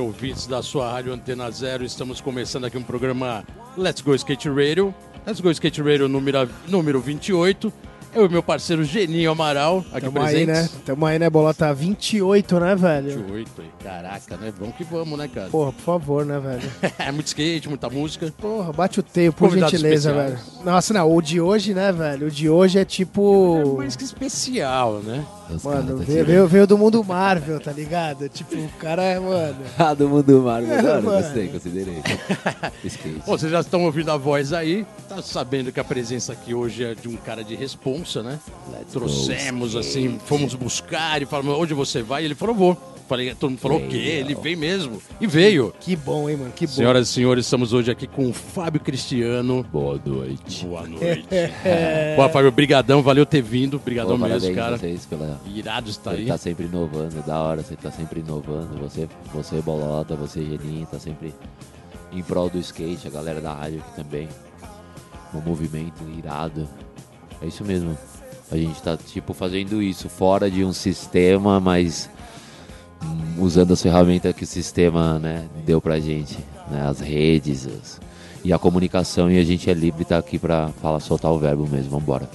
Ouvintes da sua rádio Antena Zero. Estamos começando aqui um programa Let's Go Skate Radio. Let's Go Skate Radio número, número 28. Eu e meu parceiro Geninho Amaral, aqui Tamo aí, presentes. né? Tamo aí, né, Bolota? 28, né, velho? 28, aí. caraca, né? Vamos que vamos, né, cara? Porra, por favor, né, velho? É muito skate, muita música. Porra, bate o teio, por Convidados gentileza, velho. Nossa, não, o de hoje, né, velho? O de hoje é tipo. Mais que especial, né? Os Mano, tá veio, veio, veio do mundo Marvel, tá ligado? Tipo, o cara é, mano. Ah, do mundo Marvel, É, mano. gostei, considerei. Skate. Bom, vocês já estão ouvindo a voz aí, tá sabendo que a presença aqui hoje é de um cara de responsa, né? Trouxemos, assim, fomos buscar e falamos, onde você vai? E ele falou, vou. Falei, todo mundo falou, o quê? Ele veio mesmo. E veio. Que bom, hein, mano? Que bom. Senhoras e senhores, estamos hoje aqui com o Fábio Cristiano. Boa noite. Boa noite. Boa, Fábio, brigadão, valeu ter vindo. Brigadão Pô, mesmo, parabéns cara. vocês pela... Irado estar Você aí. tá sempre inovando, é da hora, você tá sempre inovando. Você, você Bolota, você Geninho, tá sempre em prol do skate, a galera da rádio aqui também. Um movimento irado. É isso mesmo. A gente tá, tipo, fazendo isso fora de um sistema, mas usando as ferramentas que o sistema, né, deu pra gente. Né, as redes as- e a comunicação, e a gente é livre tá aqui pra falar, soltar o verbo mesmo, vambora.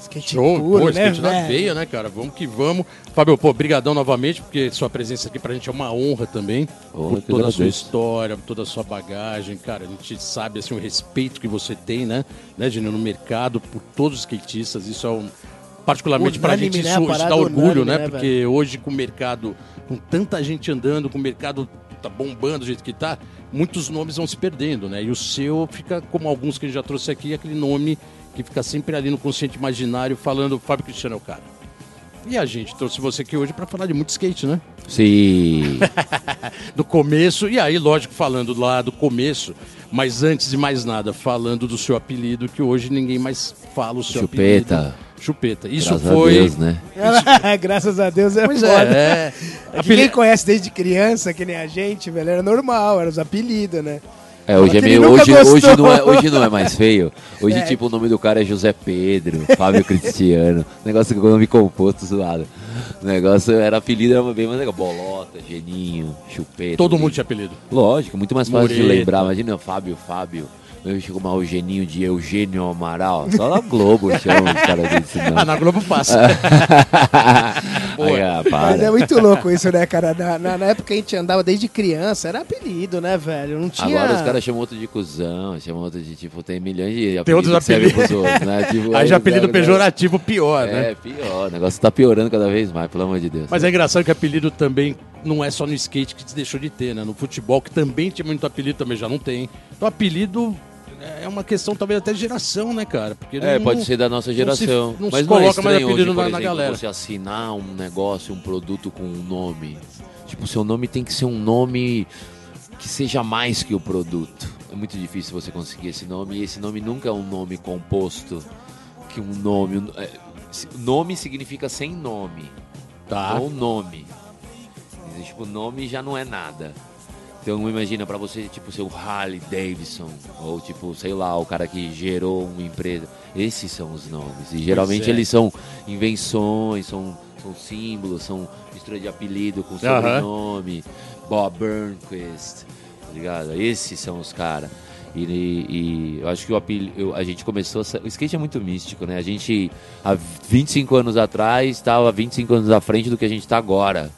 Skate Show, puro, pô, né, skate na veia, né, cara? Vamos que vamos. Fábio, pô, brigadão novamente, porque sua presença aqui pra gente é uma honra também. Honra por toda a sua história, por toda a sua bagagem, cara. A gente sabe, assim, o respeito que você tem, né, né, Gino, no mercado, por todos os skatistas. Isso é um... Particularmente pra Unânime, gente, né? isso, A isso dá orgulho, unânime, né? né, Porque hoje, com o mercado, com tanta gente andando, com o mercado tá bombando do jeito que tá, muitos nomes vão se perdendo, né? E o seu fica, como alguns que a gente já trouxe aqui, aquele nome que fica sempre ali no consciente imaginário falando Fábio Cristiano é o cara. E a gente trouxe você aqui hoje para falar de muito skate, né? Sim. Do começo, e aí, lógico, falando lá do começo, mas antes de mais nada, falando do seu apelido, que hoje ninguém mais fala o seu Chupeta. apelido. Chupeta. Isso Graças foi. a Deus, né? Graças a Deus é Pois foda. é, é. É que quem conhece desde criança, que nem a gente, velho, era normal, eram os apelidos, né? É, hoje é meio. Hoje, gostou. hoje, não é, hoje não é mais feio. Hoje, É. tipo, o nome do cara é José Pedro, Fábio Cristiano. Negócio com o nome composto zoado. O negócio era apelido, era bem mais legal. Bolota, Geninho, Chupeta. Todo mundo tinha apelido. Lógico, muito mais fácil de Moreto. lembrar. Imagina, Fábio, Fábio. Eu chego mal o Geninho de Eugênio Amaral. Só na Globo chama os caras desse Ah, nome. na Globo passa. Aí, ah, Mas é muito louco isso, né, cara? Na, na- na época a gente andava desde criança, era apelido, né, velho? Não tinha. Agora os caras chamam outro de cuzão, chamam outro de tipo, tem milhões de apelidos Tem outros apelidos. pros outros, né? Tipo, Aí já apelido né? pejorativo pior, né? É, pior. O negócio tá piorando cada vez mais, pelo amor de Deus. Mas é engraçado que apelido também não é só no skate que deixou de ter, né? No futebol, que também tinha muito apelido, também já não tem. Então apelido é uma questão talvez até de geração, né, cara? Porque É, não- pode ser da nossa não se- geração. não se Mas coloca não é mais estranho apelido hoje, por na- na exemplo, galera. você assinar um negócio, um produto com um nome. Tipo, seu nome tem que ser um nome que seja mais que o produto. É muito difícil você conseguir esse nome. E esse nome nunca é um nome composto. Que um nome... é, se- nome significa sem nome. Tá. Ou nome. Tipo, nome já não é nada. Então imagina pra você, tipo, ser o Harley Davidson, ou tipo, sei lá, o cara que gerou uma empresa. Esses são os nomes. E geralmente é. eles são invenções, são, são símbolos, são mistura de apelido com sobrenome. Bob Burnquist, tá ligado? Esses são os caras. E, e eu acho que o apelido, a gente começou. O skate é muito místico, né? A gente, há 25 anos atrás, estava 25 anos à frente do que a gente está agora.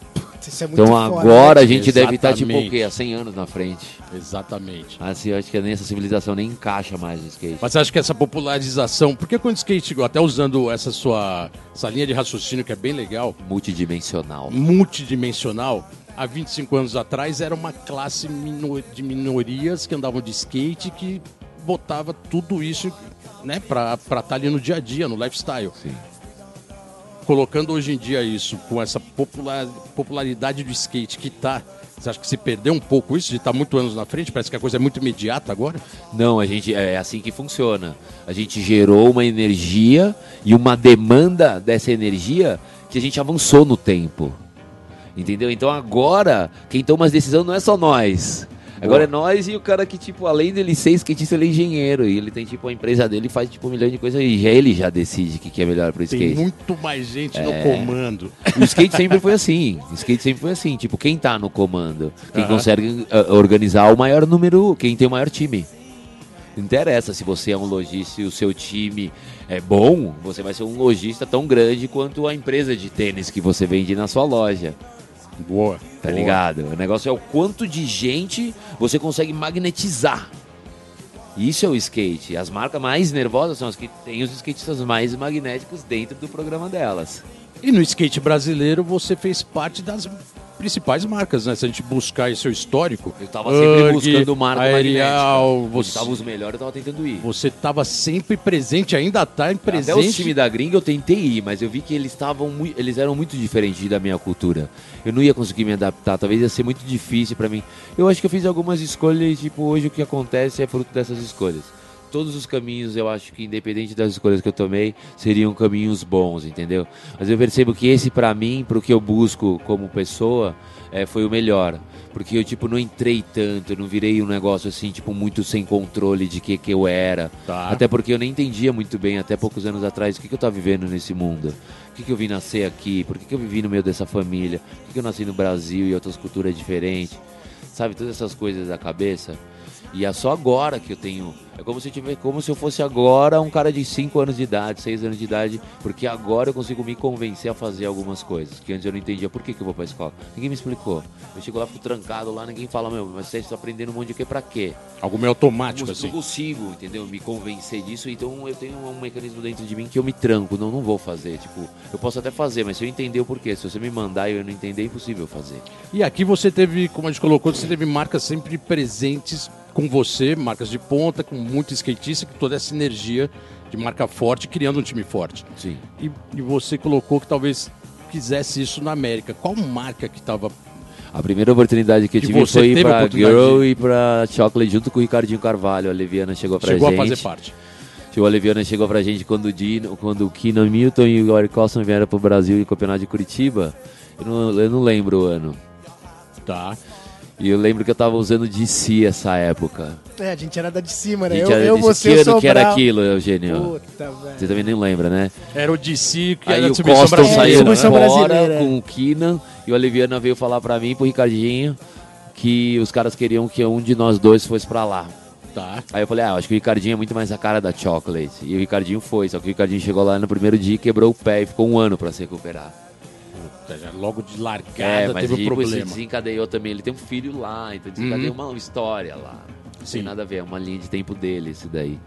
Isso é muito Então foda, agora né? a gente deve estar tipo o Exatamente. quê? Há 100 anos na frente. Exatamente. Assim, eu acho que nem essa civilização nem encaixa mais no skate. Mas você acha que essa popularização, porque quando o skate, até usando essa sua essa linha de raciocínio que é bem legal, Multidimensional. multidimensional, há 25 anos atrás era uma classe de minorias que andavam de skate que botava tudo isso né, pra estar ali no dia a dia, no lifestyle. Sim. Colocando hoje em dia isso, com essa popular- popularidade do skate que tá, você acha que se perdeu um pouco isso de estar muito anos na frente? Parece que a coisa é muito imediata agora? Não, a gente é assim que funciona. A gente gerou uma energia e uma demanda dessa energia que a gente avançou no tempo. Entendeu? Então agora, quem toma as decisões não é só nós. Agora é nós e o cara que, tipo, além dele ser skatista, ele é engenheiro. E ele tem, tipo, a empresa dele faz, tipo, um milhão de coisas e já ele já decide o que, que é melhor pro Tem skate. muito mais gente É. no comando. O skate sempre foi assim. O skate sempre foi assim. Tipo, quem tá no comando? Quem consegue ah, organizar o maior número, quem tem o maior time. Não interessa se você é um lojista e o seu time é bom, você vai ser um lojista tão grande quanto a empresa de tênis que você vende na sua loja. Boa. Tá boa. ligado? O negócio é o quanto de gente você consegue magnetizar. Isso é o skate. As marcas mais nervosas são as que têm os skatistas mais magnéticos dentro do programa delas. E no skate brasileiro você fez parte das principais marcas, né? Se a gente buscar esse seu histórico. Eu tava sempre Urg, buscando marca Aerial, você, tava os melhores, eu tava tentando ir. você tava sempre presente, ainda tá em Até os presente. times da gringa eu tentei ir, mas eu vi que eles estavam eles eram muito diferentes da minha cultura. Eu não ia conseguir me adaptar, talvez ia ser muito difícil pra mim. Eu acho que eu fiz algumas escolhas e tipo, hoje o que acontece é fruto dessas escolhas. Todos os caminhos, eu acho que independente das escolhas que eu tomei, seriam caminhos bons, entendeu? Mas eu percebo que esse pra mim, pro que eu busco como pessoa, é, foi o melhor. Porque eu, tipo, não entrei tanto, eu não virei um negócio assim, tipo, muito sem controle de que que eu era. Tá. Até porque eu nem entendia muito bem, até poucos anos atrás, o que, que eu tava vivendo nesse mundo. Por que, que eu vim nascer aqui? Por que, que eu vivi no meio dessa família? Por que, que eu nasci no Brasil e outras culturas diferentes? Sabe, todas essas coisas da cabeça. E é só agora que eu tenho. É como se eu tivesse, como se eu fosse agora um cara de 5 anos de idade, 6 anos de idade, porque agora eu consigo me convencer a fazer algumas coisas. Que antes eu não entendia por que, que eu vou pra escola. Ninguém me explicou. Eu chego lá, fico trancado lá, ninguém fala, meu, mas você está aprendendo um monte de quê pra quê? Algo meio automático, não, assim. não consigo, entendeu? Me convencer disso, então eu tenho um mecanismo dentro de mim que eu me tranco, não, não vou fazer. Tipo, eu posso até fazer, mas se eu entender o porquê, se você me mandar e eu não entender, é impossível fazer. E aqui você teve, como a gente colocou, você teve marcas sempre presentes com você, marcas de ponta, com muito skatista, com toda essa energia de marca forte, criando um time forte. Sim. E, e você colocou que talvez quisesse isso na América. Qual marca que estava A primeira oportunidade que eu Que tive foi ir a pra Girl de- e pra Chocolate junto com o Ricardinho Carvalho. A Leviana chegou pra chegou gente. a fazer parte? Chegou a Leviana chegou pra gente quando o, Dino, quando o Keenan Milton e o Eric Cosson vieram pro Brasil e campeonato de Curitiba. Eu não, eu não lembro o ano. Tá. E eu lembro que eu tava usando DC essa época. É, a gente era da de cima, né? Eu, era eu você, que eu ano que era aquilo, Eugênio? Puta, velho. Você também nem lembra, né? Era o DC que Aí era a o Costa saiu né? Fora com o Keenan e o Oliviana veio falar pra mim, e pro Ricardinho, que os caras queriam que um de nós dois fosse pra lá. Tá. Aí eu falei, ah, eu acho que o Ricardinho é muito mais a cara da Chocolate. E o Ricardinho foi, só que o Ricardinho chegou lá no primeiro dia e quebrou o pé e ficou um ano pra se recuperar. Já Logo de É, largada mas teve um depois se problema. desencadeou também. Ele tem um filho lá, então desencadeou Uhum. uma história lá. Não Sim. tem nada a ver, é uma linha de tempo dele isso daí.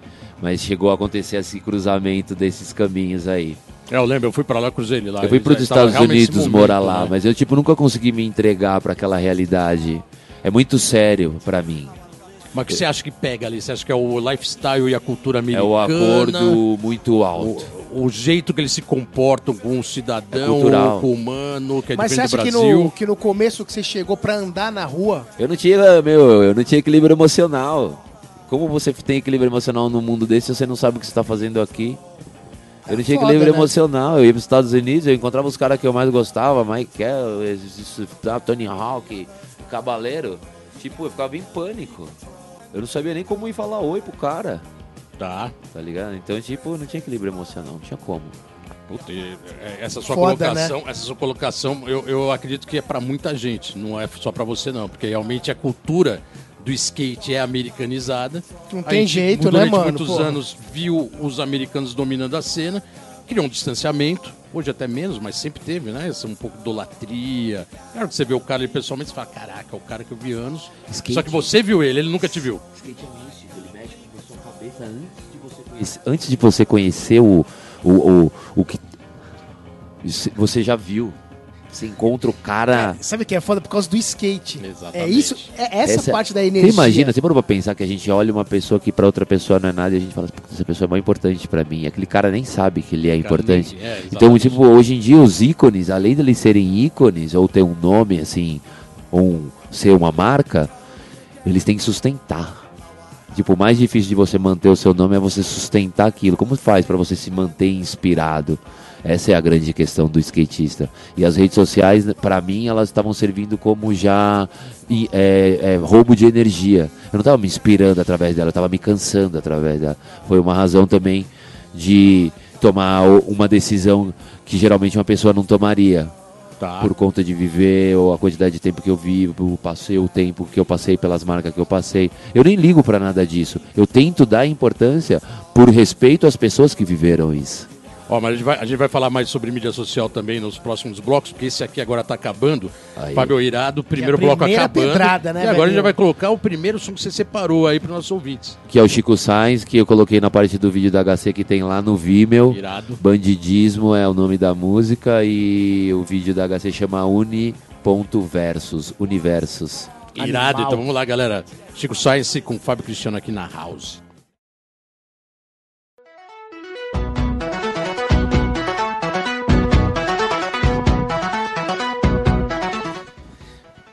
Mas chegou a acontecer esse cruzamento desses caminhos aí. É, eu lembro, eu fui pra lá, cruzei ele lá. Eu fui para os Estados Unidos momento, morar lá, né? mas eu tipo nunca consegui me entregar para aquela realidade. É muito sério para mim. Mas o que você acha que pega ali? Você acha que é o lifestyle e a cultura É americana? o acordo muito alto. O, o jeito que eles se comportam com o cidadão, É com o humano, que é Mas você acha que no, que no começo que você chegou pra andar na rua, Eu não tinha, meu, eu não tinha equilíbrio emocional. Como você tem equilíbrio emocional num mundo desse se você não sabe o que você está fazendo aqui? Eu não É tinha foda, equilíbrio né? emocional. Eu ia para os Estados Unidos, eu encontrava os caras que eu mais gostava, Michael, Tony Hawk, Cabaleiro. Tipo, eu ficava em pânico. Eu não sabia nem como ir falar oi pro cara, Tá. tá ligado? Então, tipo, não tinha equilíbrio emocional, não tinha como. Puta, e, é, essa sua Foda, colocação, essa sua colocação, eu, eu acredito que é pra muita gente, não é só pra você não, porque realmente a cultura do skate é americanizada. Não A tem gente, jeito, né, durante mano? muitos Porra. anos viu os americanos dominando a cena, criou um distanciamento, hoje até menos, mas sempre teve, né? Essa um pouco idolatria. Claro que você vê o cara ali pessoalmente e fala, caraca, é o cara que eu vi anos. Skate. Só que você viu ele, ele nunca te viu. skate é místico, antes de você conhecer. Antes de você conhecer o, o, o, o que. Você já viu. Você encontra o cara. Sabe o que é foda? Por causa do skate. Exatamente. É isso, é essa, Essa- parte da Você energia. imagina, você parou pra pensar que a gente olha uma pessoa que pra outra pessoa não é nada e a gente fala, "Puta, essa pessoa é mais importante pra mim. Aquele cara nem sabe que ele é importante. É, Então, tipo, hoje em dia os ícones, além de eles serem ícones, ou ter um nome assim, ou um- ser uma marca, eles têm que sustentar. Tipo, o mais difícil de você manter o seu nome é você sustentar aquilo. Como faz pra você se manter inspirado? Essa é a grande questão do skatista. E as redes sociais, pra mim, elas estavam servindo como já é, é, roubo de energia. Eu não estava me inspirando através dela, eu estava me cansando através dela. Foi uma razão também de tomar uma decisão que geralmente uma pessoa não tomaria Tá. por conta de viver ou a quantidade de tempo que eu vivo, passei o tempo que eu passei pelas marcas que eu passei. Eu nem ligo pra nada disso. Eu tento dar importância por respeito às pessoas que viveram isso. Ó, mas a gente, vai, a gente vai falar mais sobre mídia social também nos próximos blocos, porque esse aqui agora tá acabando. Aí. Fábio Irado, primeiro bloco acabando. pedrada, né, e agora a gente já vai colocar o primeiro som que você separou aí para nossos ouvintes. Que é o Chico Sainz, que eu coloquei na parte do vídeo da HC que tem lá no Vimeo. Irado. Bandidismo é o nome da música e o vídeo da HC chama Uni.versus, Universos. Irado, Animal. então vamos lá, galera. Chico Science com Fábio Cristiano aqui na House.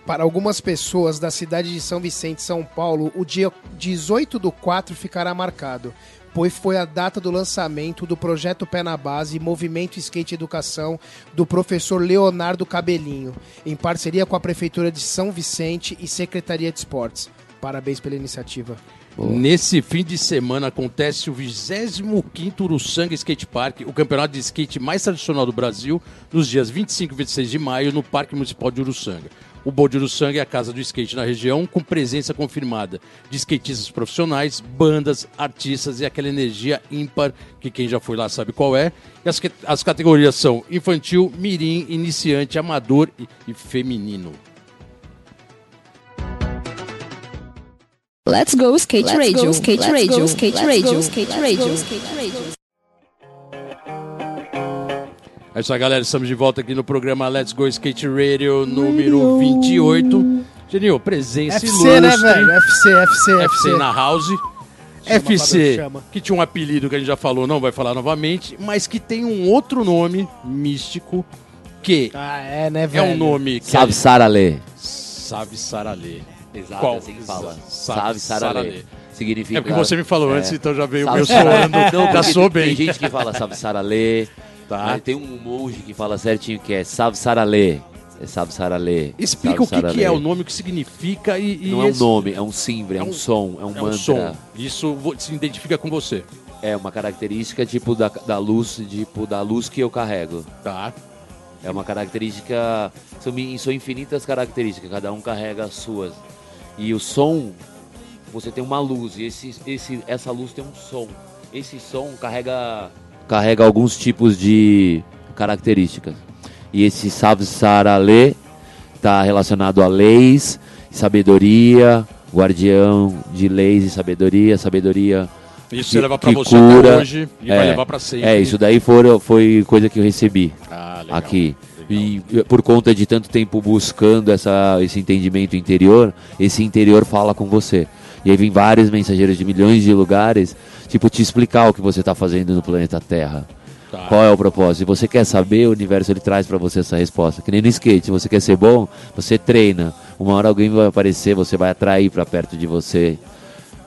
Para algumas pessoas da cidade de São Vicente, São Paulo, o dia 18 do 4 ficará marcado, pois foi a data do lançamento do projeto Pé na Base Movimento Skate Educação do professor Leonardo Cabelinho, em parceria com a Prefeitura de São Vicente e Secretaria de Esportes. Parabéns pela iniciativa. Nesse fim de semana acontece o 25º Uruçanga Skate Park, o campeonato de skate mais tradicional do Brasil, nos dias 25 e 26 de maio, no Parque Municipal de Uruçanga. O Bowl de Uruçanga é a casa do skate na região, com presença confirmada de skatistas profissionais, bandas, artistas e aquela energia ímpar que quem já foi lá sabe qual é. E as, as categorias são infantil, mirim, iniciante, amador e, e feminino. Let's go skate radio, skate radio, skate radio, skate radio, skate radio. É isso aí, galera. Estamos de volta aqui no programa Let's Go Skate Radio número 28. Genil, presença FC, ilustre. né, velho? FC, FC, FC FC. na house. FC, que tinha um apelido que a gente já falou, não vai falar novamente, mas que tem um outro nome místico que Ah, é, né, é velho? um nome que Salve é... Saralê. Salve Saralê. Exato, Qual? assim que fala. Saralê. Saralê. Significa... É porque você me falou É. antes, então já veio o meu soando. Não, já porque sou tem- bem. Tem gente que fala salve Saralê. Tá. Mas tem um monge que fala certinho que é salve Saralê. É Saralê. Explica salve o que, que é o nome, o que significa e... e Não é um nome, é um simbre, é, É um, um- som, é um É um mantra. som. Isso se identifica com você. É uma característica tipo da, da luz, tipo da luz que eu carrego. Tá. É uma característica. São, são infinitas características, cada um carrega as suas. E o som, você tem uma luz, e esse, esse, essa luz tem um som. Esse som carrega. Carrega alguns tipos de características. E esse Salve Saralê está relacionado a leis, sabedoria, guardião de leis e sabedoria, sabedoria. Isso que- você leva que você cura. hoje e vai levar pra sempre. É, isso daí foi, foi coisa que eu recebi Ah, legal. aqui. Legal. E por conta de tanto tempo buscando essa, esse entendimento interior, esse interior fala com você. E aí vem vários mensageiros de milhões de lugares, tipo, te explicar o que você está fazendo no planeta Terra. Tá. Qual é o propósito? Se você quer saber, o universo ele traz para você essa resposta. Que nem no skate, se você quer ser bom, você treina. Uma hora alguém vai aparecer, você vai atrair para perto de você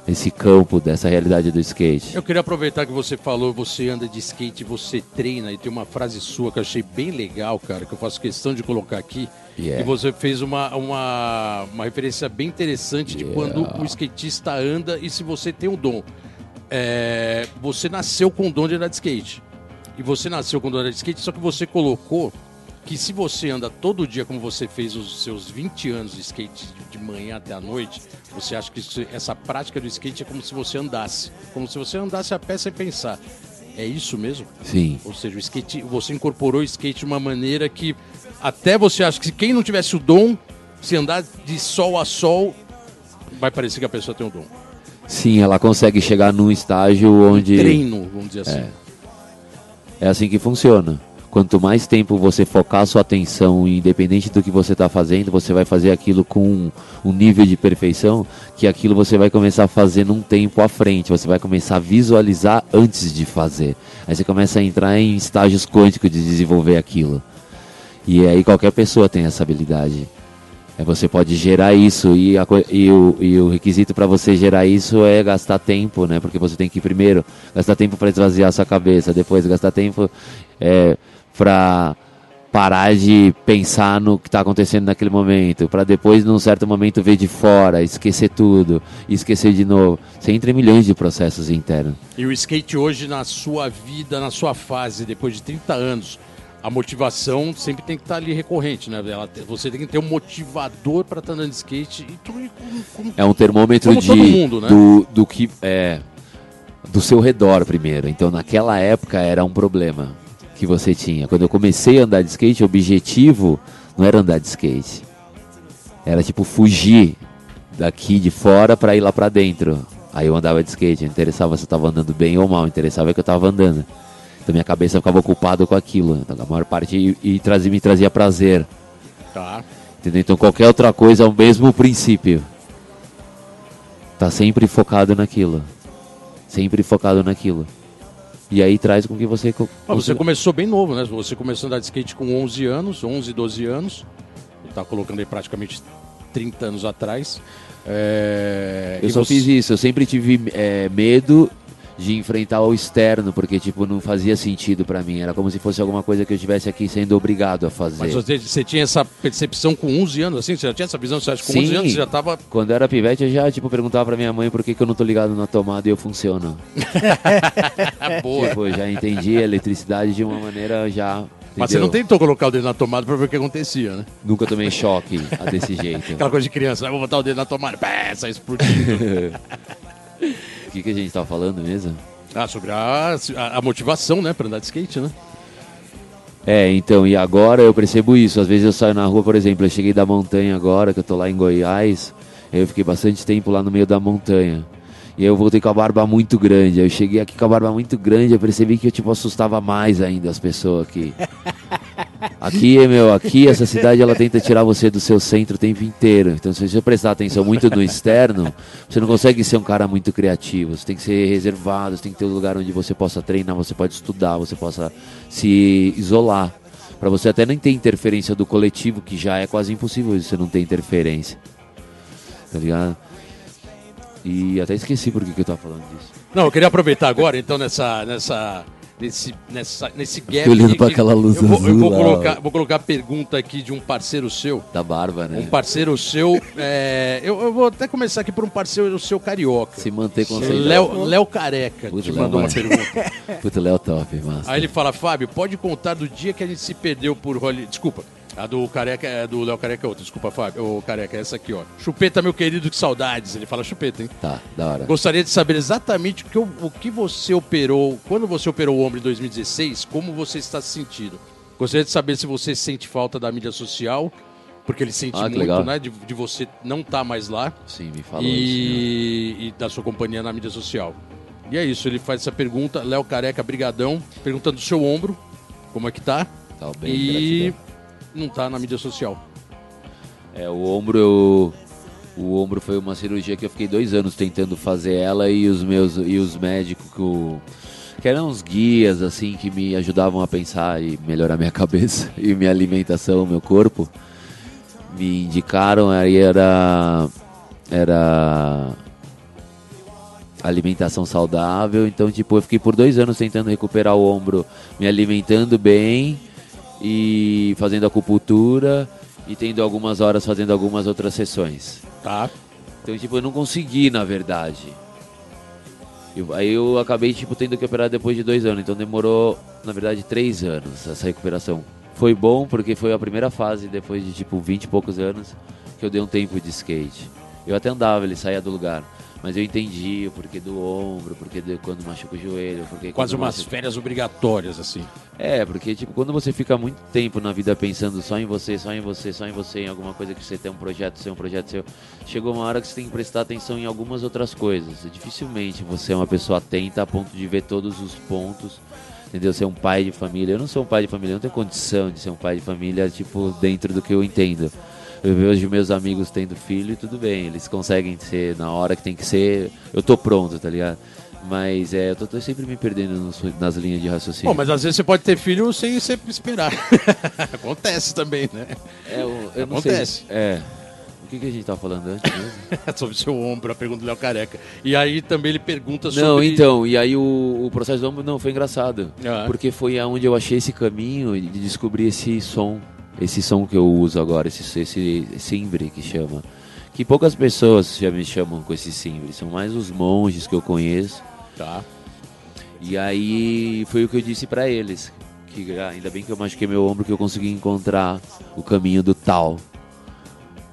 esse campo dessa realidade do skate. Eu queria aproveitar que você falou, você anda de skate, você treina, e tem uma frase sua que eu achei bem legal, cara, que eu faço questão de colocar aqui. Yeah. E você fez uma, uma, uma referência bem interessante de quando o skatista anda e se você tem um dom. É, você nasceu com o dom de andar de skate. E você nasceu com o dom de andar de skate, só que você colocou que se você anda todo dia como você fez os seus 20 anos de skate de manhã até a noite, você acha que isso- essa prática do skate é como se você andasse. Como se você andasse a pé sem pensar. É isso mesmo? Sim. Ou seja, o skate, você incorporou o skate de uma maneira que até você acha que se quem não tivesse o dom, se andar de sol a sol, vai parecer que a pessoa tem o dom. Sim, ela consegue chegar num estágio onde. Treino, vamos dizer assim. É assim que funciona. Quanto mais tempo você focar a sua atenção, independente do que você está fazendo, você vai fazer aquilo com um nível de perfeição que aquilo você vai começar a fazer num tempo à frente. Você vai começar a visualizar antes de fazer. Aí você começa a entrar em estágios quânticos de desenvolver aquilo. E aí qualquer pessoa tem essa habilidade. É, você pode gerar isso e, a, e, o, e o requisito para você gerar isso é gastar tempo, né? Porque você tem que primeiro gastar tempo para esvaziar sua cabeça, depois gastar tempo é, para parar de pensar no que está acontecendo naquele momento, para depois, num certo momento, ver de fora, esquecer tudo, esquecer de novo. Você entra em milhões de processos internos. E o skate hoje, na sua vida, na sua fase, depois de 30 anos, a motivação sempre tem que estar tá ali recorrente, né? Ela, você tem que ter um motivador para estar tá andando de skate e tudo como, como, é um termômetro de mundo, né? do, do que é do seu redor primeiro. Então naquela época era um problema que você tinha. Quando eu comecei a andar de skate, o objetivo não era andar de skate. Era tipo fugir daqui de fora para ir lá para dentro. Aí eu andava de skate, não interessava se eu estava andando bem ou mal, interessava que eu estava andando. Então minha cabeça ficava ocupada com aquilo. Então, a maior parte e, e trazia, me trazia prazer. Tá. Entendeu? Então qualquer outra coisa é o mesmo princípio. Tá sempre focado naquilo. Sempre focado naquilo. E aí traz com que você. Ah, você começou bem novo, né? Você começou a andar de skate com 11 anos, 11, 12 anos. Tá colocando aí praticamente 30 anos atrás. É... Eu e só você... fiz isso, eu sempre tive é, medo de enfrentar o externo, porque tipo não fazia sentido para mim. Era como se fosse alguma coisa que eu estivesse aqui sendo obrigado a fazer. Mas você, você, tinha essa percepção com 11 anos, assim? Você já tinha essa visão? Você acha que com Sim. 11 anos você já tava... Quando eu era pivete, eu já tipo perguntava para minha mãe por que, que eu não tô ligado na tomada e eu funciono. Boa. Tipo, já entendi a eletricidade de uma maneira já mas você não tentou colocar o dedo na tomada pra ver o que acontecia, né? Nunca tomei choque desse jeito. Aquela coisa de criança, né? vou botar o dedo na tomada, pé, sai explodindo. O que, que a gente tava falando mesmo? Ah, sobre a, a, a motivação, né, para andar de skate, né? É, então, e agora eu percebo isso. Às vezes eu saio na rua, por exemplo, eu cheguei da montanha agora, que eu tô lá em Goiás, eu fiquei bastante tempo lá no meio da montanha. E aí eu voltei com a barba muito grande. Eu cheguei aqui com a barba muito grande, eu percebi que eu tipo assustava mais ainda as pessoas aqui. Aqui, meu, aqui essa cidade ela tenta tirar você do seu centro o tempo inteiro. Então, se você prestar atenção muito no externo, você não consegue ser um cara muito criativo. Você tem que ser reservado, você tem que ter um lugar onde você possa treinar, você pode estudar, você possa se isolar. Para você até nem ter interferência do coletivo, que já é quase impossível você não ter interferência. Tá ligado? E até esqueci por que, que eu tava falando disso. Não, eu queria aproveitar agora, então, nessa, nessa nesse, nessa, nesse gap. Olhando para aquela luz eu vou, azul. Eu vou, colocar, vou colocar a pergunta aqui de um parceiro seu. Da barba, né? Um parceiro seu. é, eu, eu, vou até começar aqui por um parceiro seu carioca. Se manter concentrado. Léo, Léo Careca Puta, te Léo, mandou uma pergunta. Puta, Léo top, massa. Aí ele fala, Fábio, pode contar do dia que a gente se perdeu por Hollywood. Desculpa. A do Careca, é do Léo Careca é outra, desculpa, Fábio. O Careca é essa aqui, ó. Chupeta, meu querido, que saudades. Ele fala chupeta, hein? Tá, da hora. Gostaria de saber exatamente o que, o que você operou, quando você operou o ombro em 2016, como você está se sentindo. Gostaria de saber se você sente falta da mídia social, porque ele sente ah, muito, legal. né? De, de, você não estar tá mais lá. Sim, me falou e, isso. E da sua companhia na mídia social. E é isso, ele faz essa pergunta, Léo Careca, brigadão, perguntando do seu ombro, como é que tá. Tá bem, e... Gratidão não tá na mídia social. É, o ombro eu, o ombro foi uma cirurgia que eu fiquei dois anos tentando fazer ela e os meus e os médicos que, que eram uns guias assim que me ajudavam a pensar e melhorar minha cabeça e minha alimentação, meu corpo, me indicaram aí era era alimentação saudável, então tipo eu fiquei por dois anos tentando recuperar o ombro, me alimentando bem e fazendo acupuntura e tendo algumas horas fazendo algumas outras sessões. Tá. Então, tipo, eu não consegui, na verdade. Eu, aí eu acabei, tipo, tendo que operar depois de dois anos. Então demorou, na verdade, três anos essa recuperação. Foi bom porque foi a primeira fase, depois de, tipo, vinte e poucos anos, que eu dei um tempo de skate. Eu até andava, ele saía do lugar. Mas eu entendi o porquê do ombro, porque quando machuca o joelho, porque quase umas férias obrigatórias assim. É, porque tipo, quando você fica muito tempo na vida pensando só em você, só em você, só em você, em alguma coisa que você tem um projeto seu, um projeto seu, chegou uma hora que você tem que prestar atenção em algumas outras coisas. Dificilmente você é uma pessoa atenta a ponto de ver todos os pontos entendeu? Ser um pai de família. Eu não sou um pai de família, eu não tenho condição de ser um pai de família, tipo, dentro do que eu entendo. Eu vejo meus amigos tendo filho e tudo bem, eles conseguem ser na hora que tem que ser, eu tô pronto, tá ligado? Mas é, eu tô, tô sempre me perdendo nos, nas linhas de raciocínio. Bom, mas às vezes você pode ter filho sem sempre esperar. Acontece também, né? É, eu, eu Acontece. É. O que, que a gente tava falando antes mesmo? sobre seu ombro, a pergunta do Léo Careca. E aí também ele pergunta sobre... Não, então, e aí o, o processo do ombro, não, foi engraçado. Ah. Porque foi aonde eu achei esse caminho de descobrir esse som. Esse som que eu uso agora, esse, esse simbre que chama. Que poucas pessoas já me chamam com esse simbre. São mais os monges que eu conheço. Tá. E aí foi o que eu disse para eles. Que ainda bem que eu machuquei meu ombro que eu consegui encontrar o caminho do tal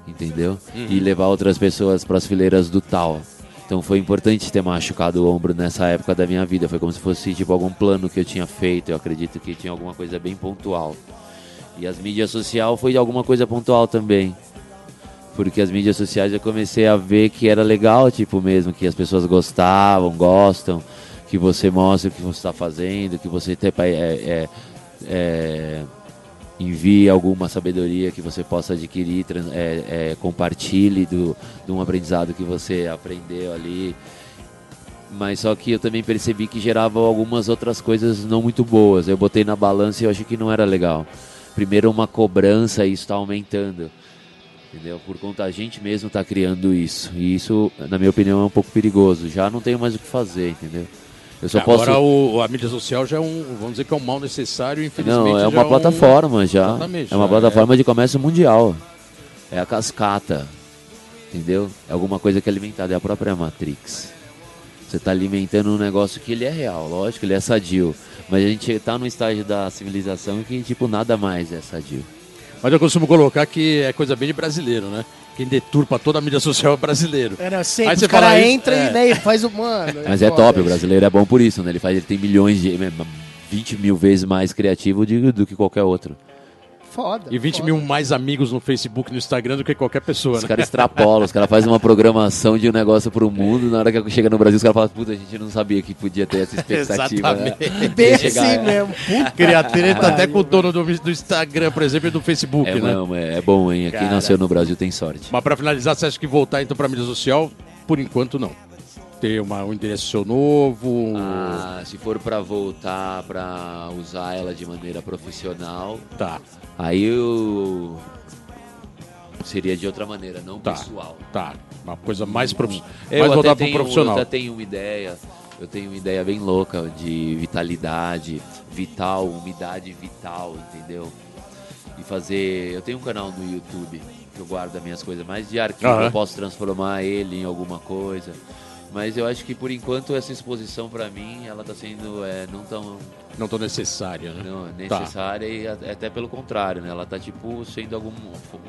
entendeu? Uhum. E levar outras pessoas para as fileiras do tal. Então foi importante ter machucado o ombro nessa época da minha vida. Foi como se fosse tipo algum plano que eu tinha feito. Eu acredito que tinha alguma coisa bem pontual. E as mídias sociais foi alguma coisa pontual também. Porque as mídias sociais eu comecei a ver que era legal, tipo mesmo, que as pessoas gostavam, gostam, que você mostra o que você está fazendo, que você é, é, é envie alguma sabedoria que você possa adquirir, é, é, compartilhe do, de um aprendizado que você aprendeu ali. Mas só que eu também percebi que gerava algumas outras coisas não muito boas. Eu botei na balança e eu achei que não era legal. Primeiro uma cobrança e isso está aumentando. Entendeu? Por conta a gente mesmo está criando isso. E isso, na minha opinião, é um pouco perigoso. Já não tenho mais o que fazer, entendeu? Eu só Agora posso... o, a mídia social já é um, vamos dizer que é um mal necessário, infelizmente. Não, é uma plataforma um... já. Exatamente, é uma plataforma é... de comércio mundial. É a cascata. Entendeu? É alguma coisa que é alimentada, é a própria Matrix. Você está alimentando um negócio que ele é real, lógico, ele é sadio. Mas a gente está no estágio da civilização que, tipo, nada mais é sadio. Mas eu costumo colocar que é coisa bem de brasileiro, né? Quem deturpa toda a mídia social é brasileiro. É, não, sempre, Aí você cara entra é. e né, faz o mano. Mas é, top, o brasileiro é bom por isso, né? Ele, faz, ele tem milhões de. 20 mil vezes mais criativo de, do que qualquer outro. Foda. E 20 foda. mil mais amigos no Facebook no Instagram do que qualquer pessoa, os né? caras extrapolam, os caras fazem uma programação de um negócio pro mundo, na hora que chega no Brasil, os caras falam, puta, a gente não sabia que podia ter essa expectativa. Né? Bem assim chegar, mesmo. Criar treta até com o dono do, do, Instagram, por exemplo, e do Facebook, é, né? Não, é, é bom, hein? Quem nasceu no Brasil tem sorte. Mas pra finalizar, você acha que voltar então pra mídia social? Por enquanto, não ter uma, um endereço seu novo? Ah, se for para voltar para usar ela de maneira profissional, tá. Aí eu seria de outra maneira, não tá, pessoal. Tá, uma coisa mais, prof... mais voltada para profissional. Eu até tenho uma ideia, eu tenho uma ideia bem louca de vitalidade, vital, umidade vital, entendeu? E fazer, eu tenho um canal no YouTube que eu guardo as minhas coisas mais de arquivo, uhum. eu posso transformar ele em alguma coisa. Mas eu acho que por enquanto essa exposição para mim, ela tá sendo é, não tão não tão necessária, né? Não, tá. necessária tá. e até pelo contrário, né? Ela tá tipo sendo algum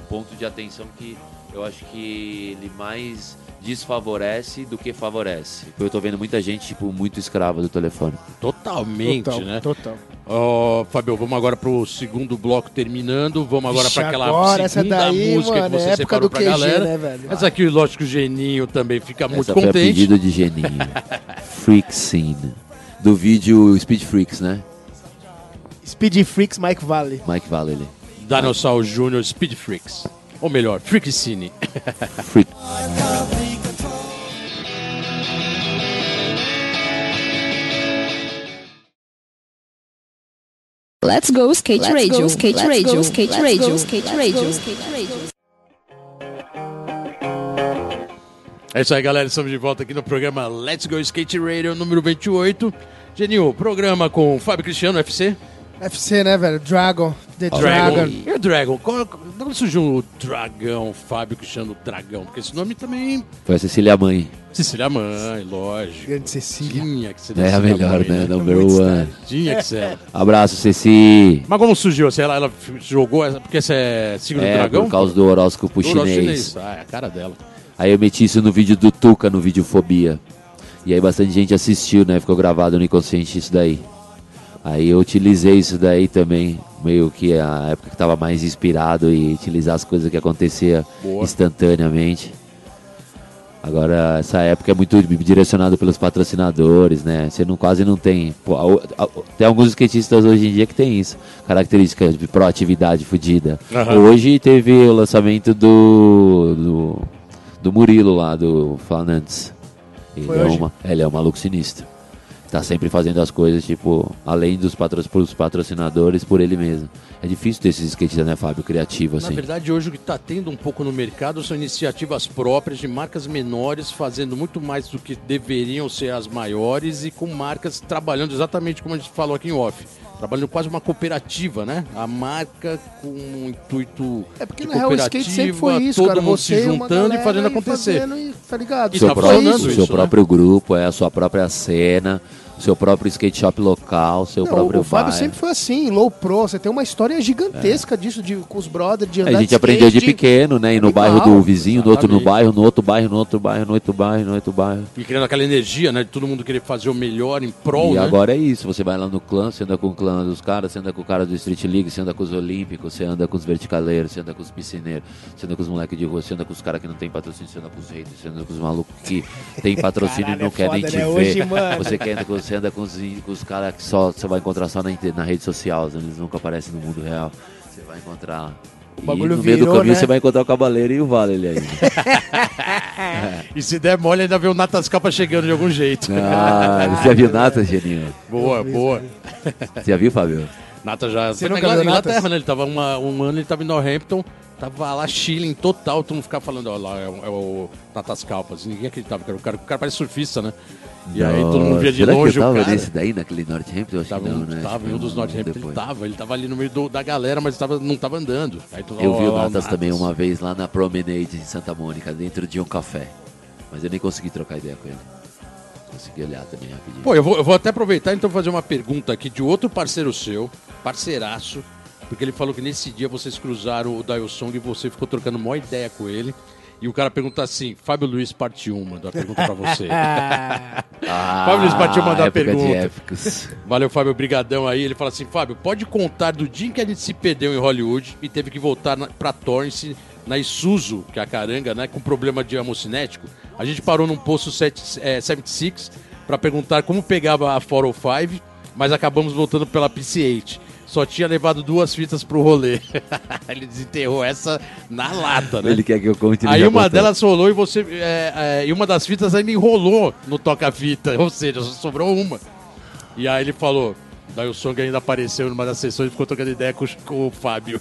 ponto de atenção que eu acho que ele mais desfavorece do que favorece. Eu tô vendo muita gente, tipo, muito escrava do telefone. Totalmente, total, né? Total. Ó, oh, Fabio, vamos agora pro segundo bloco terminando. Vamos agora para aquela agora, segunda daí, música mano, que você é separou pra QG, galera. Né, velho? Mas aqui, lógico, o Geninho também fica Essa muito foi contente. pedido de Geninho. Freak Scene. Do vídeo Speed Freaks, né? Speed Freaks Mike Valley. Mike Valley. Dinosaur Jr. Speed Freaks. Ou melhor, Freak Cine. Freak. Let's go skate Let's radio, go, skate radio, skate radio, skate radio, skate radio. É isso aí, galera. Estamos de volta aqui no programa Let's Go Skate Radio número 28. Genil, programa com Fábio Cristiano, UFC. FC, né, velho? Dragon. The Dragon. Dragon. E o Dragon? Qual, de onde surgiu o Dragão, Fábio Cristiano Dragão? Porque esse nome também. Foi a Cecília Mãe. Cecília Mãe, lógico. Grande Cecília. Tinha que ser É a melhor, mãe, né? Number one. Tinha que ser. Abraço, Ceci. Mas como surgiu? Assim, ela, ela jogou essa. Porque esse é signo é, do dragão? por causa do horóscopo do chinês. chinês. Ah, é a cara dela. Aí eu meti isso no vídeo do Tuca, no vídeo Fobia. E aí bastante gente assistiu, né? Ficou gravado no inconsciente isso daí. Aí eu utilizei isso daí também, meio que a época que estava mais inspirado e utilizar as coisas que acontecia Boa. instantaneamente. Agora, essa época é muito direcionada pelos patrocinadores, né? Você não, quase não tem. Pô, tem alguns skatistas hoje em dia que tem isso. Característica de proatividade fodida. Aham. Hoje teve o lançamento do. do, do Murilo lá, do Flanantes. Ele Foi é, hoje? uma, ele é um maluco sinistro. Tá sempre fazendo as coisas, tipo, além dos patro, pros patrocinadores, por ele mesmo. É difícil ter esses skatistas, né, Fábio? Criativo, Na assim. verdade, hoje o que está tendo um pouco no mercado são iniciativas próprias de marcas menores, fazendo muito mais do que deveriam ser as maiores e com marcas trabalhando exatamente como a gente falou aqui em off. Trabalhando quase uma cooperativa, né? A marca com um intuito É porque de na real o skate sempre foi isso, todo cara. mundo Você se juntando e fazendo acontecer. fazendo e, tá ligado? E seu tá próprio, funcionando o isso, seu né? próprio grupo, é a sua própria cena, seu próprio skate shop local, seu Não, próprio o Fábio bairro. sempre foi assim, low pro. Você tem uma história gigantesca disso de, com os brothers, de andar É, A de gente aprendeu de skate, pequeno, né? E no bairro do vizinho, no outro no bairro, no outro bairro, no outro bairro, no outro bairro, no outro bairro. E criando aquela energia, né? De todo mundo querer fazer o melhor em prol, e né? agora é isso, você vai lá no clã, você anda com o clã dos caras, você anda com o cara do Street League, você anda com os olímpicos, você anda com os verticaleiros, você anda com os piscineiros, você anda com os moleques de rua, você anda com os caras que não tem patrocínio, você anda com os haters, você anda com os malucos que tem patrocínio Caralho, e não é quer nem foda, te né? ver. Hoje. Você, quer, você anda com os, com os caras que só você vai encontrar só na, na rede social, eles nunca aparecem no mundo real. Você vai encontrar lá. O E bagulho no meio do virou, caminho né? você vai encontrar o Cavaleiro e o Vale ele aí. E se der mole, ainda vê o Natas Capa chegando de algum jeito. Ah, você já viu Nata, Geninho? Boa, boa. Você já viu, Fábio? Nata já. Você Foi na nunca viu Inglaterra, Natas? né? Ele tava uma, um ano, ele tava em Northampton, tava lá chilling total, todo mundo ficava falando, ó, lá é, o- é o Natas Calpas. Ninguém acreditava, cara. O cara, o cara parece surfista, né? E aí todo mundo via de Será longe que eu tava o cara. nesse daí, naquele Northampton? Eu acho Tava, que não, né? tava em um dos Northampton, ele tava. Ele tava ali no meio do- da galera, mas tava, não tava andando. Aí todo- Eu vi ó, o ó, Natas também uma vez lá na Promenade em Santa Mônica, dentro de um café. Mas eu nem consegui trocar ideia com ele. Consegui olhar também rapidinho. Pô, eu vou, eu vou até aproveitar então fazer uma pergunta aqui de outro parceiro seu, parceiraço, porque ele falou que nesse dia vocês cruzaram o Dial Song e você ficou trocando uma ideia com ele. E o cara pergunta assim, Fábio Luiz parte 1, mandou a pergunta pra você. ah, Fábio Luiz Patinho mandou a pergunta. Valeu, Fábio, brigadão aí. Ele fala assim, Fábio, pode contar do dia em que a gente se perdeu em Hollywood e teve que voltar na, pra Torrance, na Isuzu, que é a caranga, né, com problema de amocinético. A gente parou num posto 7, é, 76 pra perguntar como pegava a 405, mas acabamos voltando pela PC8. Só tinha levado duas fitas pro rolê. Ele desenterrou essa na lata, né? Ele quer que eu conte Aí uma delas rolou e você. é, é, e uma das fitas ainda enrolou no toca-fita, ou seja, só sobrou uma. E aí ele falou. Daí o Song ainda apareceu numa das sessões e ficou trocando ideia com, o- com o Fábio.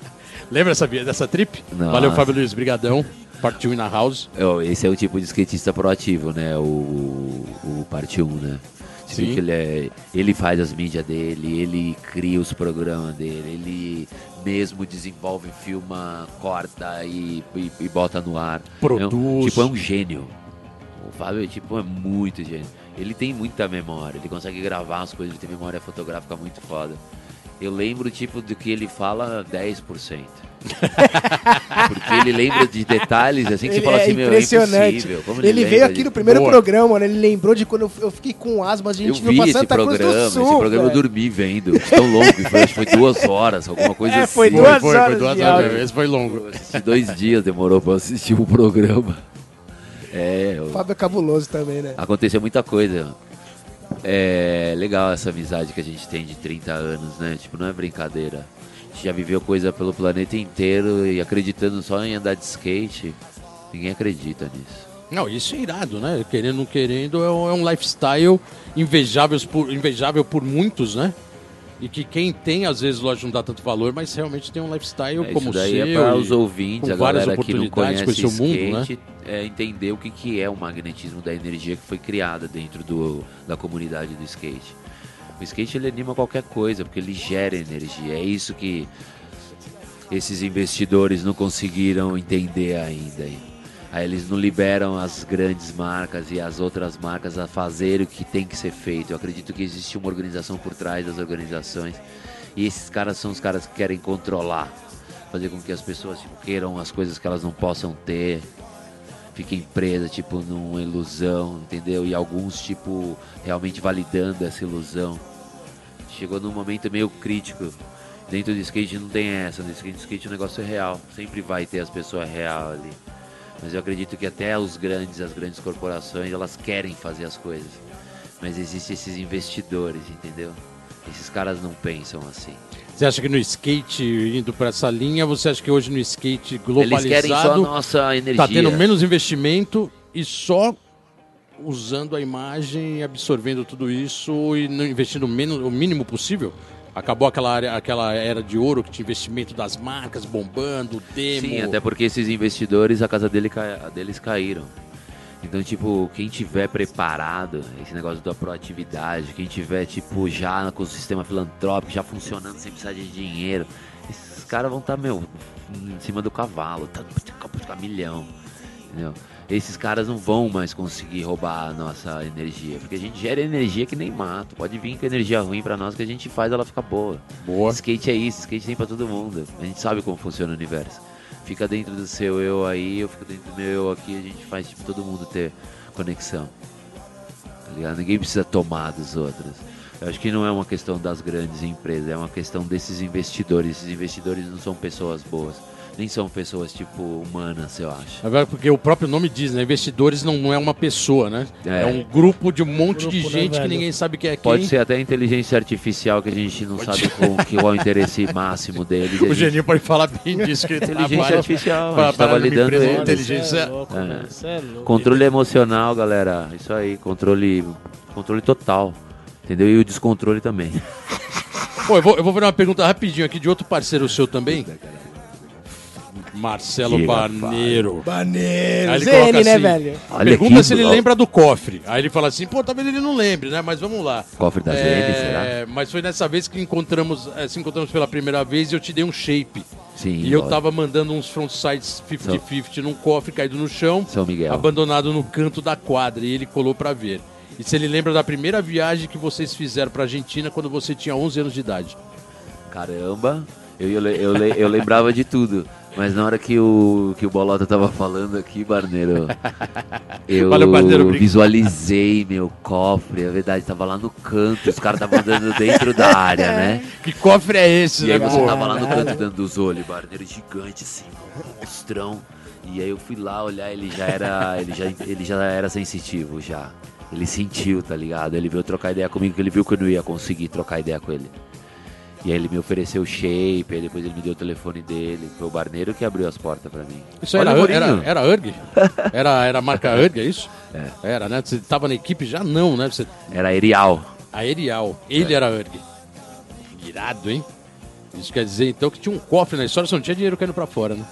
Lembra essa, dessa trip? Nossa. Valeu, Fábio Luiz, brigadão. Partiu na house. Ó, Esse é o tipo de skatista proativo, né? O, o 1, né? Sim. ele, é, ele faz as mídias dele, ele cria os programas dele, ele mesmo desenvolve, filma, corta e, e, e bota no ar. Produz. É um, tipo, é um gênio. O Fábio tipo, é muito gênio. Ele tem muita memória, ele consegue gravar as coisas, ele tem memória fotográfica muito foda. Eu lembro, tipo, do que ele fala 10%. Porque ele lembra de detalhes assim que você Ele fala é assim, meu, é impressionante. impossível. Como ele lembra veio aqui no primeiro Boa. programa, né? Ele lembrou de quando eu, eu fiquei com asma, a Eu gente viu vi pra esse Santa Cruz do programa, Sul. esse programa eu dormi vendo. Tão longo, foi, acho que foi duas horas, alguma coisa É, assim. foi Foi, duas foi, foi horas duas horas. Esse foi longo. Eu dois dias, demorou pra assistir o programa. É, eu- O Fábio é cabuloso também, né? aconteceu muita coisa. É legal essa amizade que a gente tem de 30 anos, né? Tipo, não é brincadeira. A gente já viveu coisa pelo planeta inteiro e acreditando só em andar de skate. Ninguém acredita nisso. Não, isso é irado, né? Querendo ou não querendo, é um, é um lifestyle invejável por, invejável por muitos, né? E que quem tem, às vezes, lógico, não dá tanto valor, mas realmente tem um lifestyle É, como o daí seu. é para os ouvintes, a galera que não conhece com esse mundo, skate, é, entender o que, que é o magnetismo da energia que foi criada dentro do, da comunidade do skate. O skate ele anima qualquer coisa, porque ele gera energia. É isso que esses investidores não conseguiram entender ainda. aí. Eles não liberam as grandes marcas e as outras marcas a fazer o que tem que ser feito. Eu acredito que existe uma organização por trás das organizações. E esses caras são os caras que querem controlar. Fazer com que as pessoas queiram as coisas que elas não possam ter. Fiquem presas, tipo, numa ilusão, entendeu? E alguns, tipo, realmente validando essa ilusão. Chegou num momento meio crítico. Dentro do skate não tem essa. No skate, no skate o negócio é real. Sempre vai ter as pessoas real ali. Mas eu acredito que até os grandes, as grandes corporações, elas querem fazer as coisas. Mas existem esses investidores, entendeu? Esses caras não pensam assim. Você acha que no skate, indo para essa linha, você acha que hoje no skate globalizado... Eles querem só a nossa energia. Tá tendo menos investimento e só usando a imagem, absorvendo tudo isso e não investindo menos, o mínimo possível? Acabou aquela, área, aquela era de ouro que tinha investimento das marcas bombando, demo. Sim, até porque esses investidores, a casa dele, deles caíram. Então, tipo, quem tiver preparado, esse negócio da proatividade, quem tiver, tipo, já com o sistema filantrópico, já funcionando sem precisar de dinheiro, esses caras vão estar, tá, meu, em cima do cavalo, tá, tá milhão, entendeu? esses caras não vão mais conseguir roubar a nossa energia. Porque a gente gera energia que nem mato. Pode vir com energia ruim para nós que a gente faz ela ficar boa. Boa. Skate é isso, skate tem para todo mundo. A gente sabe como funciona o universo. Fica dentro do seu eu aí, eu fico dentro do meu eu aqui, a gente faz tipo, todo mundo ter conexão. Tá ligado? Ninguém precisa tomar dos outros. Eu acho que não é uma questão das grandes empresas, é uma questão desses investidores. Esses investidores não são pessoas boas nem são pessoas, tipo, humanas, eu acho. Agora, porque o próprio nome diz, né? Investidores não, não é uma pessoa, né? É, é um grupo de um monte grupo, de né, gente né, que ninguém sabe quem é quem. Pode ser até inteligência artificial que a gente não pode. sabe qual, que, qual é o interesse máximo deles. O gente... Geninho pode falar bem disso. Que inteligência artificial, a gente tava lidando com inteligência... É louco, é. é louco. Controle emocional, galera. Isso aí, controle, controle total. Entendeu? E o descontrole também. Pô, eu vou, eu vou fazer uma pergunta rapidinho aqui de outro parceiro seu também. Marcelo Diga, Barneiro. Barneiro. Aí ele Zene, né, assim, né, velho? Pergunta se ele lembra do cofre. Aí ele fala assim, pô, talvez ele não lembre, né? Mas vamos lá. Cofre da é, será? Mas foi nessa vez que encontramos, é, se encontramos pela primeira vez e eu te dei um shape. Sim, e eu tava mandando uns frontsides 50-50 num cofre caído no chão, São Miguel. abandonado no canto da quadra, e ele colou para ver. E se ele lembra da primeira viagem que vocês fizeram pra Argentina quando você tinha 11 anos de idade. Caramba, eu, eu, eu, eu lembrava de tudo. Mas na hora que o, que o Bolota tava falando aqui, Barneiro, eu Valeu, Barneiro, visualizei meu cofre. A verdade, tava lá no canto, os caras estavam andando dentro da área, né? Que cofre é esse, e né? E aí você tava lá no canto dando os olhos, Barneiro gigante assim, monstrão. E aí eu fui lá olhar, ele já era, ele já, ele já era sensitivo já. Ele sentiu, tá ligado? Ele veio trocar ideia comigo, que ele viu que eu não ia conseguir trocar ideia com ele. E aí ele me ofereceu o shape, aí depois ele me deu o telefone dele. Foi o Barneiro que abriu as portas pra mim. Isso era, era, era URG? Era, era a marca URG, é isso? É. Era, né? Você tava na equipe já? Não, né? Você... Era Erial. A Erial. Ele é. era URG. Irado, hein? Isso quer dizer então que tinha um cofre na história, você não tinha dinheiro caindo pra fora, né?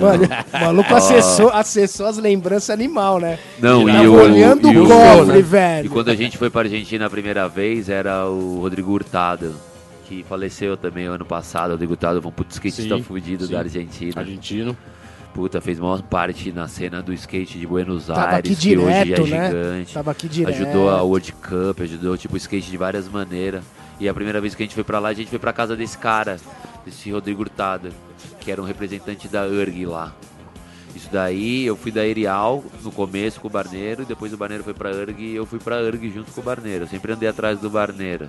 Mano, o maluco acessou, acessou as lembranças animal, né? Não, e o, olhando e o cofre, velho. E quando a gente foi pra Argentina a primeira vez, era o Rodrigo Hurtado que faleceu também ano passado, o Rodrigo Tado, um puto skatista fudido da Argentina. Argentino. Puta, fez maior parte na cena do skate de Buenos Tava Aires, que direto, hoje é né? gigante. Tava aqui direto. Ajudou a World Cup, ajudou tipo o skate de várias maneiras. E a primeira vez que a gente foi pra lá, a gente foi pra casa desse cara, desse Rodrigo Hurtado, que era um representante da URG lá. Isso daí, eu fui da Erial no começo com o Barneiro, e depois o Barneiro foi pra URG e eu fui pra URG junto com o Barneiro. Eu sempre andei atrás do Barneiro.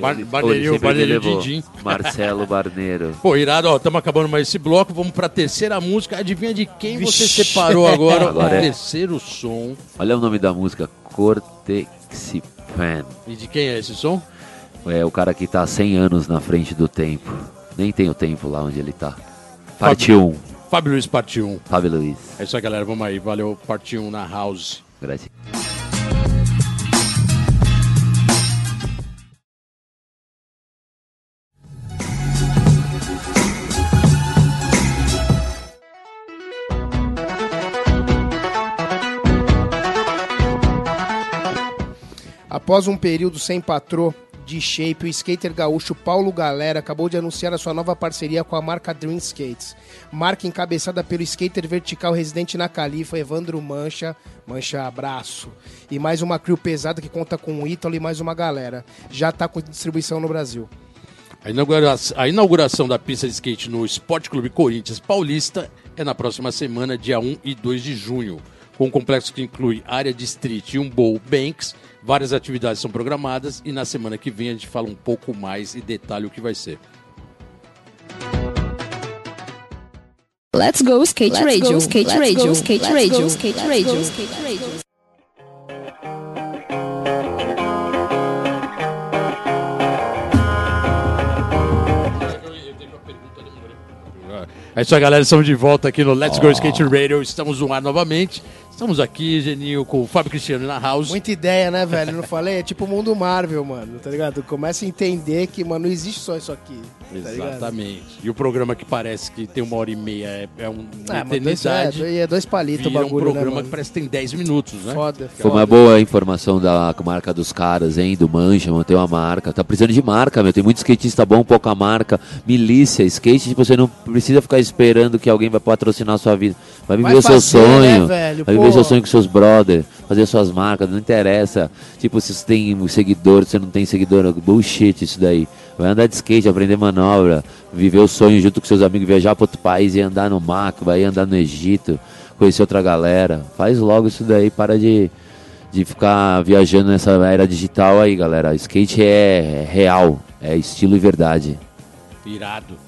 Bar Barneirinho, Barneirinho Didim. Marcelo Barneiro. Pô, irado, ó, estamos acabando mais esse bloco, vamos pra terceira música. Adivinha de quem Vixe. você separou agora, agora o é... terceiro som. Olha o nome da música, Cortexipan. E de quem é esse som? É o cara que tá 100 anos na frente do tempo. Nem tem o tempo lá onde ele tá. Parte 1. Fábio Luiz, parte 1. Fábio Luiz. É isso aí, galera. Vamos aí. Valeu, parte 1 na House. Graças. Após um período sem patrô de shape, o skater gaúcho Paulo Galera acabou de anunciar a sua nova parceria com a marca Dream Skates. Marca encabeçada pelo skater vertical residente na Califa, Evandro Mancha, Mancha Abraço. E mais uma crew pesada que conta com o Ítalo e mais uma galera. Já está com distribuição no Brasil. A inauguração, a inauguração da pista de skate no Esporte Clube Corinthians Paulista é na próxima semana, dia 1 e 2 de junho com um complexo que inclui área de street e um bowl banks. Várias atividades são programadas e na semana que vem a gente fala um pouco mais e detalhe o que vai ser. Let's go skate radio, skate radio, skate radio, skate radio, skate radio. É isso aí, galera. Estamos de volta aqui no Let's Go Skate Radio. Estamos no ar novamente. Estamos aqui, Geninho, com o Fábio Cristiano na house. Muita ideia, né, velho? Não falei? É tipo o mundo Marvel, mano, tá ligado? Começa a entender que, mano, não existe só isso aqui. Tá Exatamente. E o programa que parece que tem uma hora e meia é, é uma Ah, mas dois, eternidade. é, é dois palitos o vira um bagulho, programa né, que parece que tem 10 minutos, né? Foda, Foi uma boa informação da marca dos caras, hein? Do Mancha, tem uma marca. Tá precisando de marca, meu. Tem muito skatista bom, pouca marca. Milícia, skate, tipo, você não precisa ficar esperando que alguém vai patrocinar a sua vida. Vai viver Vai o seu fazer, sonho. né, velho? vai. Viver seu sonho com seus brothers. Fazer suas marcas, não interessa. Tipo, se você tem seguidor, se você não tem seguidor, bullshit isso daí. Vai andar de skate, aprender manobra, viver o sonho junto com seus amigos, viajar para outro país e andar no Mac, vai andar no Egito, conhecer outra galera. Faz logo isso daí, para de, de ficar viajando nessa era digital aí, galera. Skate é real, é estilo e verdade. Irado.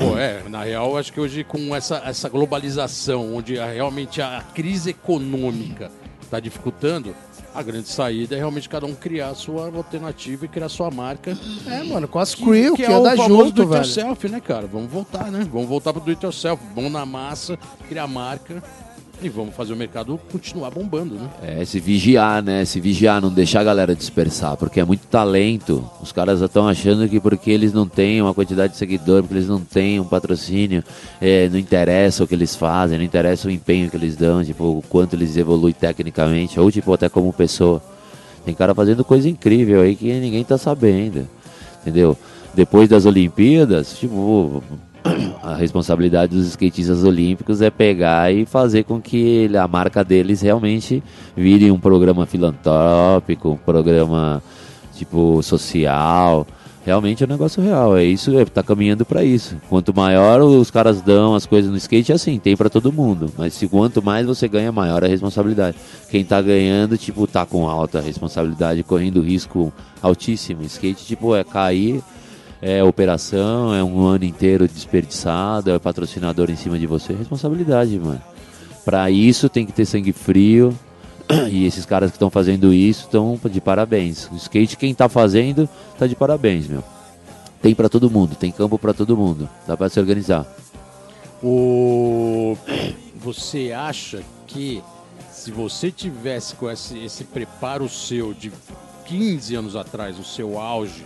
Pô, é, na real, acho que hoje com essa, essa globalização, onde a- realmente a crise econômica está dificultando, a grande saída é realmente cada um criar a sua alternativa e criar a sua marca. É, mano, com as crew, que, é o famoso junto, do it velho. yourself, né, cara? Vamos voltar, né? Vamos voltar pro do it yourself. Vamos na massa, criar marca e vamos fazer o mercado continuar bombando, né? É, se vigiar, né? Se vigiar, não deixar a galera dispersar, porque é muito talento. Os caras estão achando que porque eles não têm uma quantidade de seguidor, porque eles não têm um patrocínio, é, não interessa o que eles fazem, não interessa o empenho que eles dão, tipo, o quanto eles evoluem tecnicamente, ou tipo, até como pessoa. Tem cara fazendo coisa incrível aí que ninguém tá sabendo, entendeu? Depois das Olimpíadas, tipo, a responsabilidade dos skatistas olímpicos é pegar e fazer com que a marca deles realmente vire um programa filantrópico, um programa tipo social. Realmente é um negócio real, é isso, é, tá caminhando para isso. Quanto maior os caras dão as coisas no skate, é assim, tem para todo mundo. Mas se quanto mais você ganha, maior a responsabilidade. Quem tá ganhando, tipo, tá com alta responsabilidade, correndo risco altíssimo. Skate, tipo, é cair, é operação, é um ano inteiro desperdiçado, é patrocinador em cima de você, responsabilidade, mano. Pra isso tem que ter sangue frio. E esses caras que estão fazendo isso estão de parabéns. O skate, quem tá fazendo, tá de parabéns, meu. Tem pra todo mundo, tem campo pra todo mundo. Dá pra se organizar. O... Você acha que se você tivesse com esse, esse preparo seu de 15 anos atrás, o seu auge,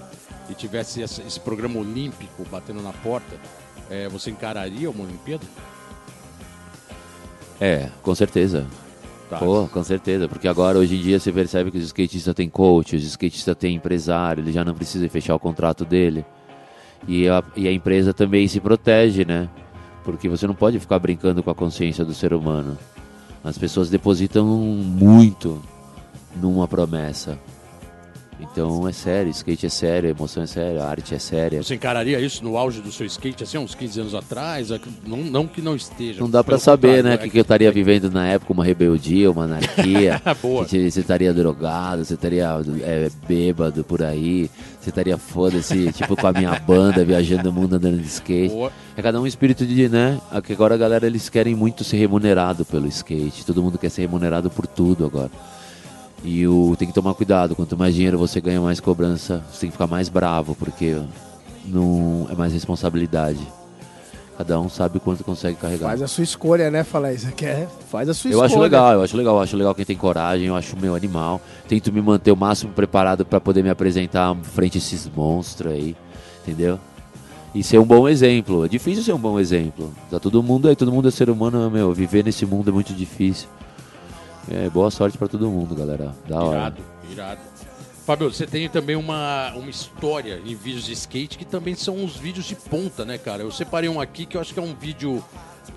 e tivesse esse, programa olímpico batendo na porta, eh, você encararia uma Olimpíada? É, com certeza. Tá. Pô, com certeza, porque agora hoje em dia você percebe que os skatistas têm coach, os skatistas têm empresário, ele já não precisa fechar o contrato dele. E a, e a empresa também se protege, né? Porque você não pode ficar brincando com a consciência do ser humano. As pessoas depositam muito numa promessa. Então é sério, skate é sério, emoção é séria, arte é séria. Você encararia isso no auge do seu skate, assim, uns 15 anos atrás? Não, não que não esteja. Não dá pra pelo saber, né, o é que, que eu estaria vivendo na época, uma rebeldia, uma anarquia. Boa. que você estaria drogado, você estaria é, bêbado por aí, você estaria foda-se, tipo com a minha banda, viajando o mundo andando de skate. Boa. É cada um espírito de, né? Aqui agora a galera eles querem muito ser remunerado pelo skate. Todo mundo quer ser remunerado por tudo agora. E o tem que tomar cuidado, quanto mais dinheiro você ganha, mais cobrança, você tem que ficar mais bravo, porque não é mais responsabilidade. Cada um sabe quanto consegue carregar. Faz a sua escolha, né? Fala isso. Quer? Faz a sua Eu escolha. acho legal, eu acho legal, eu acho legal quem tem coragem, eu acho meu animal. Tento me manter o máximo preparado para poder me apresentar frente a esses monstros aí, entendeu? E ser um bom exemplo. É difícil ser um bom exemplo. Tá todo mundo aí, todo mundo é ser humano, meu. Viver nesse mundo é muito difícil. É, boa sorte para todo mundo, galera. Da hora. Irado, irado. Fábio, você tem também uma, uma história em vídeos de skate que também são os vídeos de ponta, né, cara? Eu separei um aqui que eu acho que é um vídeo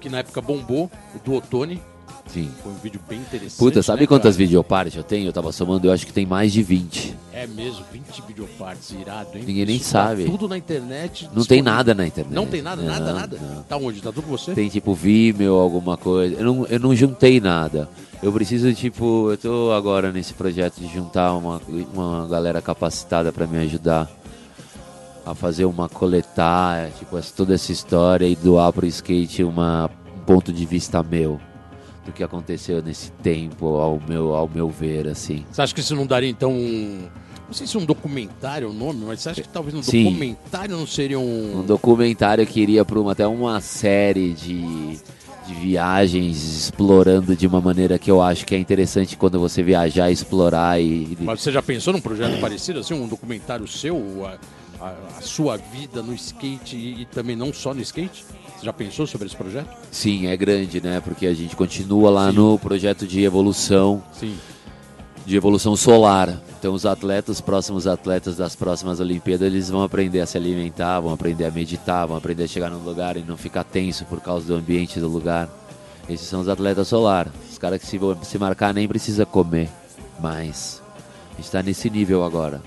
que na época bombou, o do Otone. Sim. Foi um vídeo bem interessante. Puta, sabe né, quantas cara? videopartes eu tenho? Eu tava somando, eu acho que tem mais de 20. É mesmo, 20 videopartes, irado, hein? Ninguém nem Isso tá sabe. tudo na internet. Não tem nada na internet. Não tem nada, nada, Não, nada? não. Tá onde? Tá tudo com você? Tem tipo Vimeo, alguma coisa. Eu não, eu não juntei nada. Eu preciso, tipo, eu tô agora nesse projeto de juntar uma, uma galera capacitada para me ajudar a fazer uma coletar, tipo, toda essa história e doar pro skate uma, ponto de vista meu do que aconteceu nesse tempo, ao meu, ao meu ver, assim. Você acha que isso não daria, então, um... Não sei se um documentário é o nome, mas você acha que talvez um Sim. documentário não seria um... Um documentário que iria para uma, até uma série de, de viagens explorando de uma maneira que eu acho que é interessante quando você viajar, explorar e... Mas você já pensou num projeto parecido, assim, um documentário seu, a, a- a sua vida no skate e, e também não só no skate? Você já pensou sobre esse projeto? Sim, é grande, né? Porque a gente continua lá Sim. no projeto de evolução, Sim. De evolução solar. Então os atletas, os próximos atletas das próximas Olimpíadas, eles vão aprender a se alimentar, vão aprender a meditar, vão aprender a chegar num lugar e não ficar tenso por causa do ambiente do lugar. Esses são os atletas solar. Os caras que se, se marcar nem precisa comer mais. A gente tá nesse nível agora.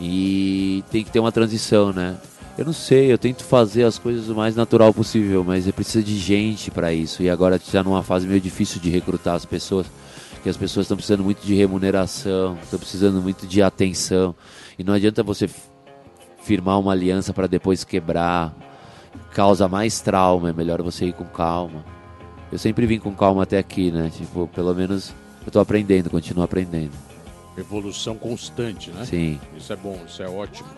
E tem que ter uma transição, né? Eu não sei, eu tento fazer as coisas o mais natural possível, mas precisa de gente para isso. E agora está numa fase meio difícil de recrutar as pessoas, que as pessoas estão precisando muito de remuneração, estão precisando muito de atenção. E não adianta você firmar uma aliança para depois quebrar. Causa mais trauma, é melhor você ir com calma. Eu sempre vim com calma até aqui, né? Tipo, pelo menos eu tô aprendendo, continuo aprendendo. Evolução constante, né? Sim. Isso é bom, isso é ótimo.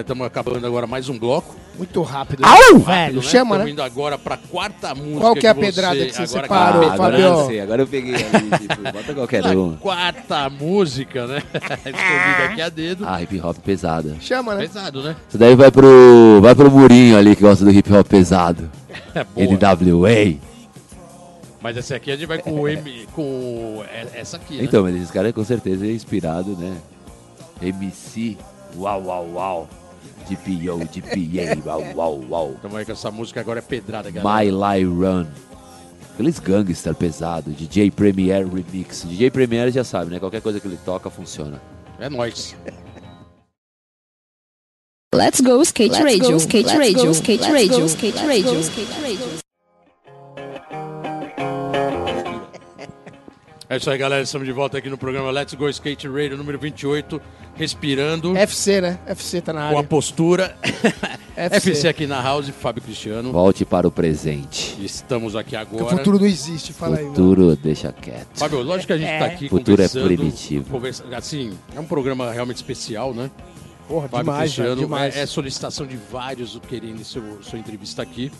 Estamos acabando agora mais um bloco. Muito rápido. Rápido, Velho, chama, Tamo né? indo agora pra quarta música. Qual que é a você- pedrada que você agora separou, que- agora Fabio? eu sei, agora eu peguei ali, tipo, bota qualquer A um. quarta música, né? Escolhida aqui a dedo. Ah, hip hop pesada. Chama, né? Pesado, né? Isso daí vai pro. Vai pro Murinho ali que gosta do hip hop pesado. É. NWA. Mas essa aqui a gente vai com o M. com essa aqui, né? Então, mas esse cara com certeza é inspirado, né? MC, uau, uau, uau. DPO, DPA, uau, uau, uau. Então aí com essa música agora é pedrada, galera. My Lie Run. Aqueles gangster pesado, DJ Premier Remix. DJ Premier já sabe, né? Qualquer coisa que ele toca funciona. É nóis. Let's go skate radio, skate radio, skate radio, skate radio, skate radio. É isso aí, galera. Estamos de volta aqui no programa Let's Go Skate Radio número 28. Respirando FC, né? FC tá na com a área. postura. FC. FC aqui na House, Fábio Cristiano. Volte para o presente. Estamos aqui Porque o agora. futuro não existe, fala aí. mano. Futuro deixa quieto. Fábio, lógico que a gente tá aqui Futuro é primitivo. conversa- assim, é um programa realmente especial, né? Porra, Fábio demais, Cristiano. demais. É, é solicitação de vários querendo seu, sua entrevista aqui.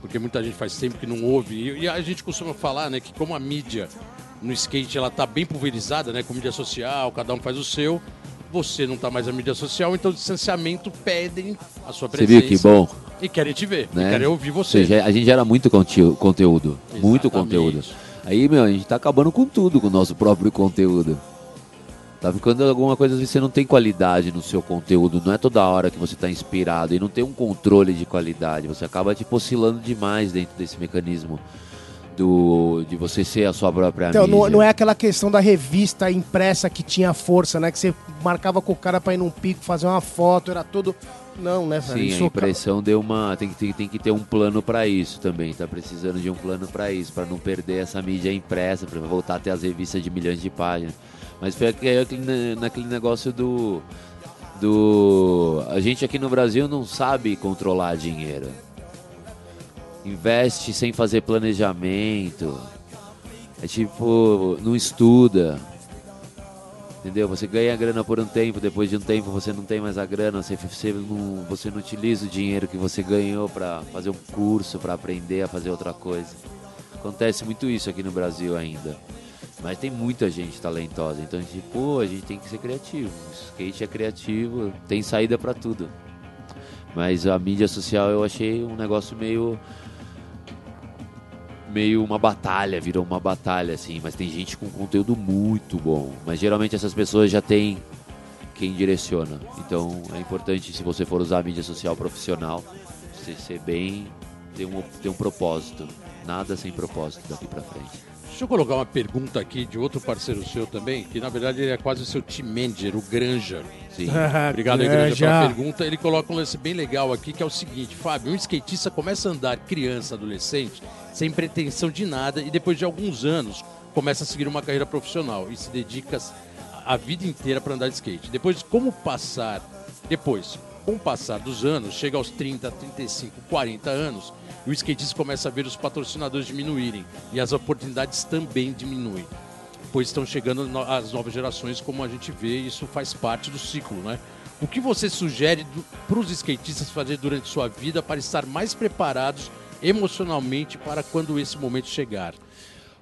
Porque muita gente faz tempo que não ouve. E, e a gente costuma falar, né, que como a mídia no skate ela tá bem pulverizada, né? Com mídia social, cada um faz o seu. Você não tá mais na mídia social, então o distanciamento pedem a sua Você presença. viu que bom? E querem te ver, Né? querem ouvir Ou você. a gente gera muito conte- conteúdo. Muito Exatamente. conteúdo. Aí, meu, a gente tá acabando com tudo com o nosso próprio conteúdo. Tá ficando alguma coisa, vezes você não tem qualidade no seu conteúdo, não é toda hora que você tá inspirado e não tem um controle de qualidade. Você acaba tipo oscilando demais dentro desse mecanismo do de você ser a sua própria Então, não, mídia. não é aquela questão da revista impressa que tinha força, né? Que você marcava com o cara pra ir num pico, fazer uma foto, era tudo. Não, né, velho? Sim, Isso a impressão deu uma. Tem que, tem, tem que ter um plano pra isso também. Tá precisando de um plano pra isso, pra não perder essa mídia impressa, pra voltar a ter as revistas de milhões de páginas. Mas foi aquele, naquele negócio do. Do. A gente aqui no Brasil não sabe controlar dinheiro. Investe sem fazer planejamento. É tipo, não estuda. Entendeu? Você ganha grana por um tempo, depois de um tempo você não tem mais a grana, você, você, não, você não utiliza o dinheiro que você ganhou para fazer um curso, para aprender a fazer outra coisa. Acontece muito isso aqui no Brasil ainda. Mas tem muita gente talentosa, então tipo, a gente tem que ser criativo. O skate é criativo, tem saída para tudo. Mas a mídia social eu achei um negócio meio meio uma batalha, virou uma batalha assim, mas tem gente com conteúdo muito bom. Mas geralmente essas pessoas já têm quem direciona. Então é importante se você for usar a mídia social profissional, você ser bem ter um ter um propósito. Nada sem propósito daqui pra frente. Deixa eu colocar uma pergunta aqui de outro parceiro seu também, que na verdade ele é quase o seu team manager, o Granja. Sim. Obrigado, aí, Granja, Granja. pela pergunta. Ele coloca um lance bem legal aqui, que é o seguinte, Fábio, um skatista começa a andar criança, adolescente, sem pretensão de nada, e depois de alguns anos começa a seguir uma carreira profissional e se dedica a vida inteira para andar de skate. Depois, como passar, depois, com o passar dos anos, chega aos 30, 35, 40 anos, o skatista começa a ver os patrocinadores diminuírem e as oportunidades também diminuem. Pois estão chegando as novas gerações, como a gente vê, isso faz parte do ciclo, né? O que você sugere para os skatistas fazer durante sua vida para estar mais preparados emocionalmente para quando esse momento chegar?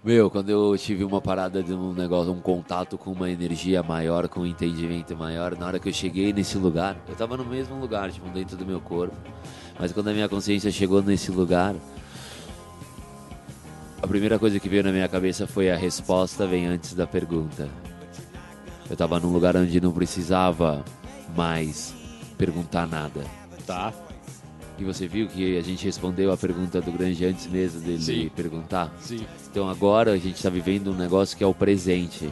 Meu, quando eu tive uma parada de um negócio, um contato com uma energia maior, com um entendimento maior, na hora que eu cheguei nesse lugar, eu tava no mesmo lugar, tipo, dentro do meu corpo. Mas quando a minha consciência chegou nesse lugar, a primeira coisa que veio na minha cabeça foi a resposta vem antes da pergunta. Eu tava num lugar onde não precisava mais perguntar nada. Tá. E você viu que a gente respondeu a pergunta do Grande antes mesmo dele Sim. perguntar? Sim. Então agora a gente está vivendo um negócio que é o presente.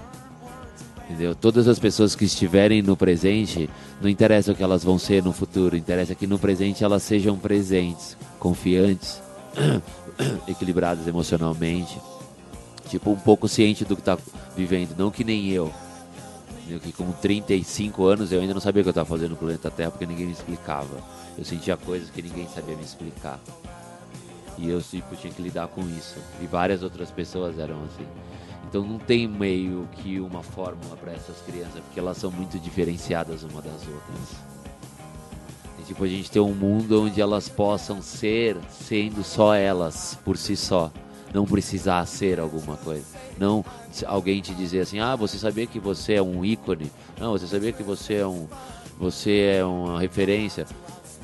Entendeu? Todas as pessoas que estiverem no presente, não interessa o que elas vão ser no futuro, interessa que no presente elas sejam presentes, confiantes, equilibradas emocionalmente, tipo um pouco ciente do que está vivendo, não que nem eu. Que com 35 anos eu ainda não sabia o que eu estava fazendo no planeta Terra porque ninguém me explicava. Eu sentia coisas que ninguém sabia me explicar. E eu tipo, tinha que lidar com isso. E várias outras pessoas eram assim. Então não tem meio que uma fórmula para essas crianças, porque elas são muito diferenciadas uma das outras. E, tipo, a gente tem um mundo onde elas possam ser sendo só elas, por si só. Não precisar ser alguma coisa. Não alguém te dizer assim, ah, você sabia que você é um ícone? Não, você sabia que você é um. Você é uma referência.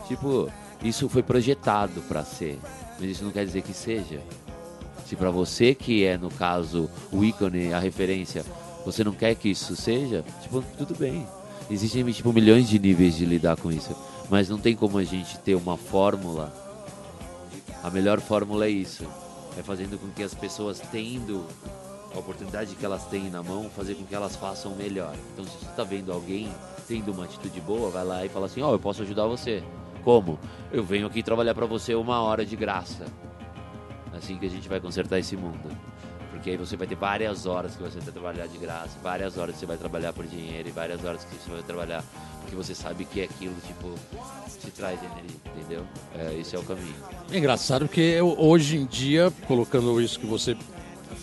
Tipo, isso foi projetado para ser. Mas isso não quer dizer que seja. Se para você que é, no caso, o ícone, a referência, você não quer que isso seja, tipo, tudo bem. Existem, tipo, milhões de níveis de lidar com isso. Mas não tem como a gente ter uma fórmula. A melhor fórmula é isso. É fazendo com que as pessoas tendo a oportunidade que elas têm na mão, fazer com que elas façam melhor. Então, se você está vendo alguém tendo uma atitude boa, vai lá e fala assim: Ó, oh, eu posso ajudar você. Como? Eu venho aqui trabalhar para você uma hora de graça. Assim que a gente vai consertar esse mundo. Porque aí você vai ter várias horas que você vai trabalhar de graça, várias horas que você vai trabalhar por dinheiro e várias horas que você vai trabalhar porque você sabe que aquilo, tipo, te traz energia, entendeu? É, esse é o caminho. É engraçado porque eu, hoje em dia, colocando isso que você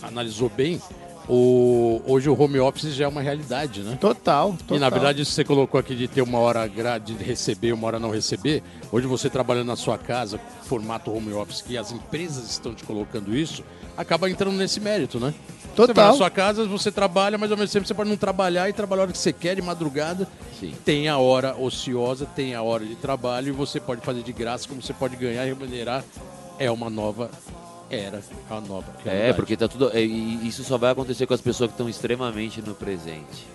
analisou bem, o, hoje o home office já é uma realidade, né? Total, total. E na verdade, isso que você colocou aqui de ter uma hora gra- de receber, uma hora não receber, hoje você trabalhando na sua casa, formato home office, que as empresas estão te colocando isso, acaba entrando nesse mérito, né? Você vai Total. na sua casa, você trabalha, mas ao mesmo tempo você pode não trabalhar e trabalhar a hora que você quer, de madrugada. Sim. Tem a hora ociosa, tem a hora de trabalho e você pode fazer de graça, como você pode ganhar e remunerar. É uma nova era, é uma nova É, realidade. porque tá tudo. é, e isso só vai acontecer com as pessoas que estão extremamente no presente.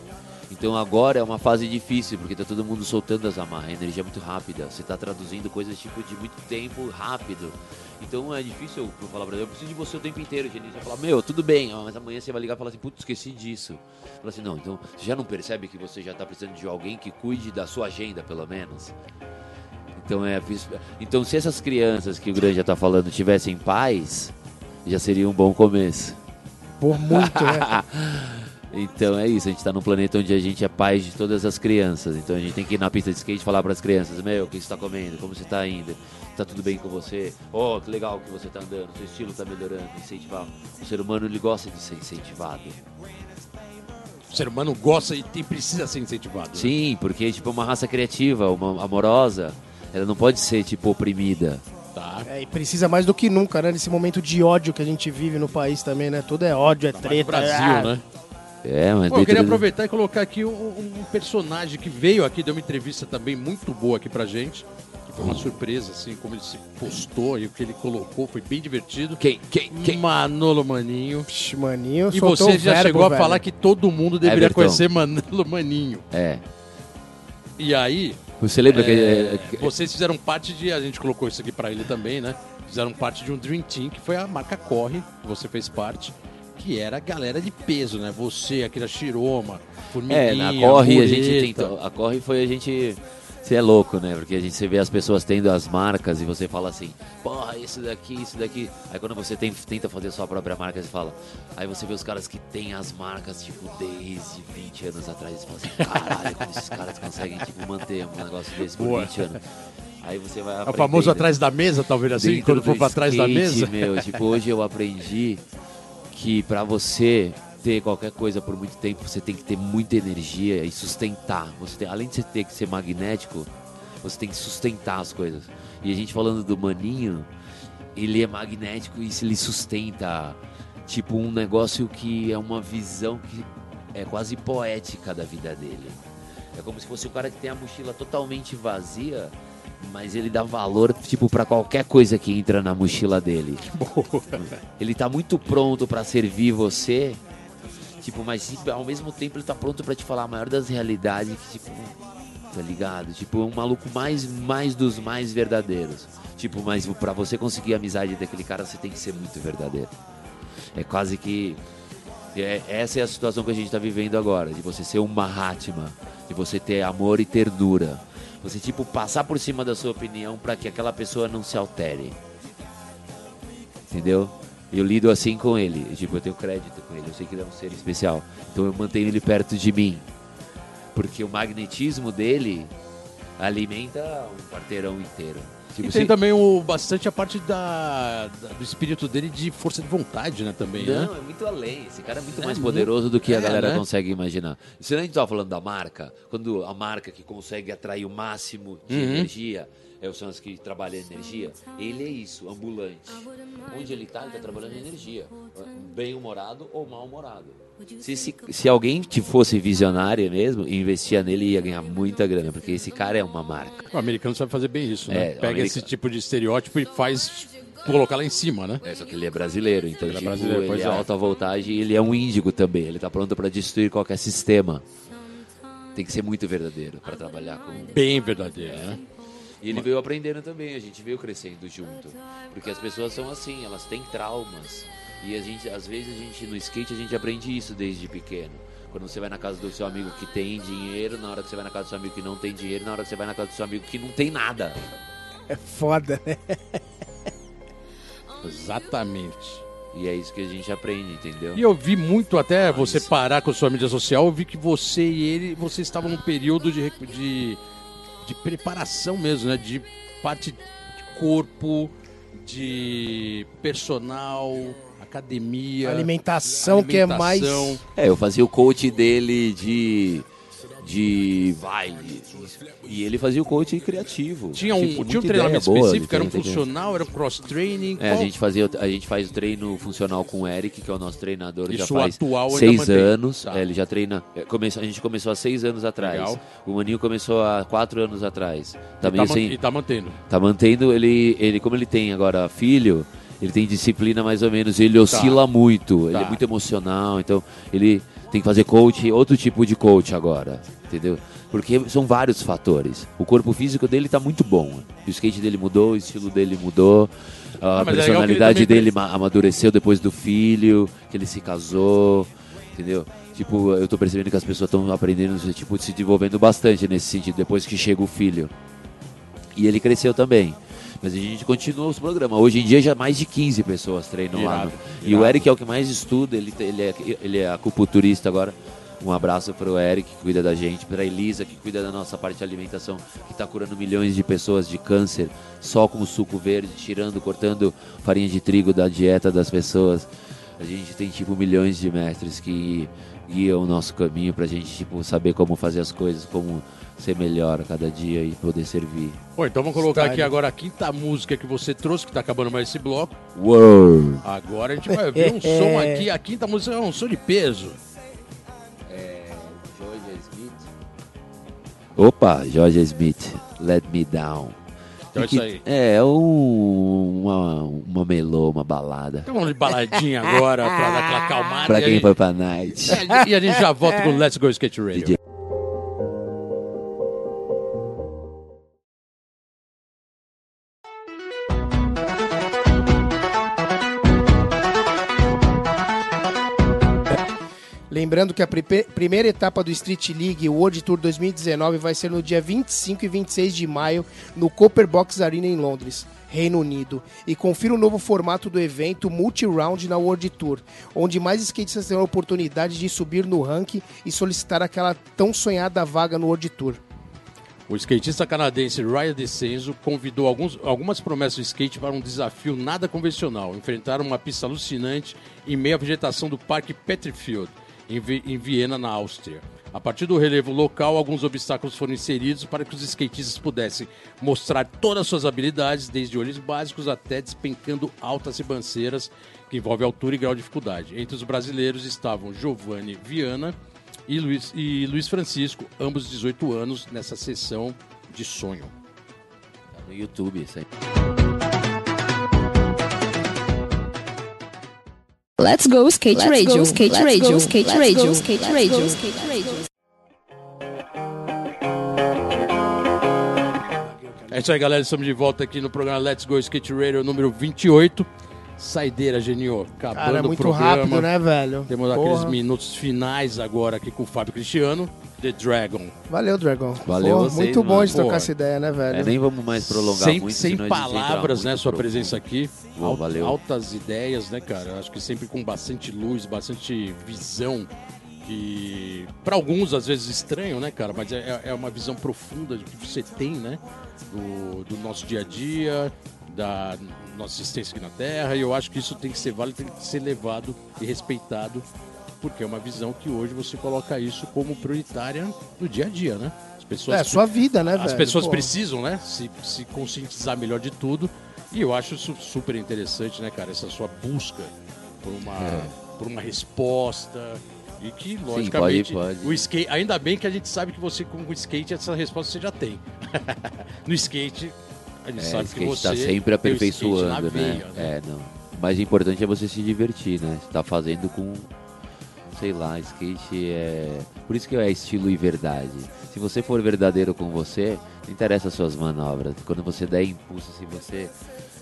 Então agora é uma fase difícil, porque tá todo mundo soltando as amarras, a energia é muito rápida. Você tá traduzindo coisas tipo de muito tempo rápido. Então é difícil eu falar pra ele, eu preciso de você o tempo inteiro, gente. Você vai falar, meu, tudo bem, ó, mas amanhã você vai ligar e falar assim, putz, esqueci disso. Fala assim, não, então você já não percebe que você já tá precisando de alguém que cuide da sua agenda, pelo menos? Então é. Então se essas crianças que o Grande já tá falando tivessem paz, já seria um bom começo. Por muito, né? Então é isso, a gente tá num planeta onde a gente é pai de todas as crianças. Então a gente tem que ir na pista de skate e falar para as crianças: Meu, o que você tá comendo? Como você tá indo? Tá tudo bem com você? Oh, que legal que você tá andando, seu estilo tá melhorando. Incentivar. O ser humano ele gosta de ser incentivado. O ser humano gosta e precisa ser incentivado. né? Sim, porque tipo, é uma raça criativa, uma amorosa, ela não pode ser tipo oprimida. Tá. É, e precisa mais do que nunca, né? Nesse momento de ódio que a gente vive no país também, né? Tudo é ódio, é no treta. Brasil, ah, né? É, mas Pô, eu queria aproveitar e colocar aqui um, um- personagem que veio aqui, deu uma entrevista também muito boa aqui pra gente. Que foi uma surpresa, assim, como ele se postou e o que ele colocou, foi bem divertido. Quem? Quem? Quem? Manolo Maninho. Psh, Maninho, E você já verbo, chegou a velho. falar que todo mundo deveria Everton. conhecer Manolo Maninho. É. E aí, Você lembra é, que. vocês fizeram parte de. A gente colocou isso aqui pra ele também, né? Fizeram parte de um Dream Team, que foi a marca Corre, que você fez parte. Que era a galera de peso, né? Você, aquele Shiroma, Formiguinha, É, na Corre a gente tentou. A Corre foi a gente. Você é louco, né? Porque a gente você vê as pessoas tendo as marcas e você fala assim, porra, isso daqui, isso daqui. Aí quando você tem- tenta fazer sua própria marca, você fala. Aí você vê os caras que têm as marcas, tipo, desde 20 anos atrás. Você fala assim, caralho, como esses caras conseguem, tipo, manter um negócio desse por Boa. 20 anos. Aí você vai É o famoso atrás da mesa, talvez assim, quando for pra trás da mesa. Meu, tipo, hoje eu aprendi que pra você ter qualquer coisa por muito tempo, você tem que ter muita energia e sustentar. Você tem, além de você ter que ser magnético, você tem que sustentar as coisas. E a gente falando do maninho, ele é magnético e ele sustenta tipo um negócio que é uma visão que é quase poética da vida dele. É como se fosse o cara que tem a mochila totalmente vazia, mas ele dá valor tipo para qualquer coisa que entra na mochila dele. Ele tá muito pronto para servir você, tipo, mas ao mesmo tempo ele tá pronto para te falar a maior das realidades, que tipo, tá ligado? Tipo, é um maluco mais mais dos mais verdadeiros. Tipo, mas para você conseguir a amizade daquele cara, você tem que ser muito verdadeiro. É quase que é- essa é a situação que a gente está vivendo agora, de você ser um Mahatma, de você ter amor e ternura. Você, tipo, passar por cima da sua opinião para que aquela pessoa não se altere. Entendeu? Eu lido assim com ele. Tipo, eu tenho crédito com ele. Eu sei que ele é um ser especial. Então eu mantenho ele perto de mim. Porque o magnetismo dele alimenta um quarteirão inteiro. Tipo, E tem se- também o, bastante a parte da, da- do espírito dele de força de vontade, né, também, né? Não, é muito além. Esse cara é muito É mais muito- poderoso do que a é, galera né? consegue imaginar. Se a gente tava falando da marca, quando a marca que consegue atrair o máximo de Uhum. energia é o Sans que trabalha energia, ele é isso, ambulante. Onde ele tá, ele tá trabalhando energia. Bem-humorado ou mal-humorado. Se, se, se alguém te fosse visionário mesmo, investia nele ia ganhar muita grana, porque esse cara é uma marca. O americano sabe fazer bem isso, né? É, Pega esse tipo de estereótipo e faz colocar lá em cima, né? É, só que ele é brasileiro, então Ele é tipo, brasileiro, ele é é. alta voltagem e ele é um índigo também. Ele tá pronto para destruir qualquer sistema. Tem que ser muito verdadeiro para trabalhar com. Bem verdadeiro, né? E ele veio aprendendo também, a gente veio crescendo junto. Porque as pessoas são assim, elas têm traumas. E a gente, às vezes a gente no skate a gente aprende isso desde pequeno. Quando você vai na casa do seu amigo que tem dinheiro, na hora que você vai na casa do seu amigo que não tem dinheiro, na hora que você vai na casa do seu amigo que não tem nada. É foda, né? Exatamente. E é isso que a gente aprende, entendeu? E eu vi muito até Mas- você parar com a sua mídia social, eu vi que você e ele, vocês estavam num período de, de, de preparação mesmo, né? De parte de corpo, de personal, academia. Alimentação, que é mais. alimentação. É, eu fazia o coach dele de. de vai. E ele fazia o coach criativo. Tinha um, Tipo, tinha um treinamento boa, específico, era um funcional, era um cross-training. É, a gente, fazia, a gente faz o treino funcional com o Eric, que é o nosso treinador, já Isso faz atual seis anos. Tá. É, ele já treina. é, começou, a gente começou há seis anos atrás. Legal. O Maninho começou há quatro anos atrás. e Também tá, sem, e tá mantendo. tá mantendo ele, ele, como ele tem agora filho, ele tem disciplina mais ou menos, ele oscila muito, ele Tá. é muito emocional, então ele tem que fazer coach, outro tipo de coach agora, entendeu? Porque são vários fatores. O corpo físico dele tá muito bom. O skate dele mudou, o estilo dele mudou, a Ah, é ele personalidade também dele ma- amadureceu depois do filho, que ele se casou, entendeu? Tipo, eu tô percebendo que as pessoas estão aprendendo, tipo, se desenvolvendo bastante nesse sentido, depois que chega o filho. E ele cresceu também. Mas a gente continua os programas. Hoje em dia já mais de 15 pessoas treinam lá. Irado, no- E irado. o Eric é o que mais estuda, ele, ele, é, ele é acupunturista agora. Um abraço para o Eric, que cuida da gente, para a Elisa, que cuida da nossa parte de alimentação, que está curando milhões de pessoas de câncer só com o suco verde, tirando, cortando farinha de trigo da dieta das pessoas. A gente tem tipo milhões de mestres que guiam o nosso caminho para a gente tipo, saber como fazer as coisas, como ser melhor a cada dia e poder servir. Bom, então vamos colocar Style. aqui agora a quinta música que você trouxe, que tá acabando mais esse bloco. Uou! Agora a gente vai ver um som aqui. A quinta música é um som de peso. George Smith. Opa, George Smith, Let Me Down. Então é isso aí. É, um, uma, uma melô, uma balada. Então vamos de baladinha agora pra dar aquela acalmada. Pra quem foi pra night. e a gente já volta com o Let's Go Skate Radio. DJ. Lembrando que a primeira etapa do Street League World Tour 2019 vai ser no dia 25 e 26 de maio no Copper Box Arena em Londres, Reino Unido. E confira o novo formato do evento multi-round na World Tour, onde mais skatistas terão a oportunidade de subir no ranking e solicitar aquela tão sonhada vaga no World Tour. O skatista canadense Ryan DeCenzo convidou alguns, algumas promessas de skate para um desafio nada convencional, enfrentar uma pista alucinante em meio à vegetação do Parque Petrifield, em, em Viena, na Áustria. A partir do relevo local, alguns obstáculos foram inseridos para que os skatistas pudessem mostrar todas as suas habilidades, desde olhos básicos até despencando altas ribanceiras, que envolve altura e grau de dificuldade. Entre os brasileiros estavam Giovanni Viana, e Luiz, e Luiz Francisco, ambos 18 anos, nessa sessão de sonho. Tá no YouTube isso aí. Let's go skate Let's radio, go, skate radio, go, skate radio, go, skate radio, skate radio. É isso aí, galera. Estamos de volta aqui no programa Let's Go Skate Radio número 28. Saideira, Genio. Acabando Cara, é muito o programa. rápido, né, velho? Temos Porra. aqueles minutos finais agora aqui com o Fábio Cristiano. The Dragon. Valeu, Dragon. Valeu Porra, vocês, Muito bom de trocar essa ideia, né, velho? É, nem vamos mais prolongar sem, muito. Sem palavras, né, sua profundo. presença aqui. Bom, valeu. Altas ideias, né, cara? Acho que sempre com bastante luz, bastante visão. Que para alguns às vezes estranho, né, cara? Mas é, é uma visão profunda de que você tem, né? Do, do nosso dia a dia, da nossa existência aqui na Terra, e eu acho que isso tem que ser válido, tem que ser levado e respeitado, porque é uma visão que hoje você coloca isso como prioritária no dia a dia, né? As pessoas, é, sua vida, né, As velho? pessoas Pô. precisam, né, se, se conscientizar melhor de tudo, e eu acho isso super interessante, né, cara, essa sua busca por uma, é. por uma resposta, e que, logicamente, Sim, pode, pode. o skate. Ainda bem que a gente sabe que você, com o skate, essa resposta você já tem. no skate, gente é, sabe que você está sempre aperfeiçoando, né? Veia, né? É, não. O mais importante é você se divertir, né? Você tá fazendo com sei lá, skate é. Por isso que é estilo e verdade. Se você for verdadeiro com você, não interessa as suas manobras. Quando você der impulso, se você.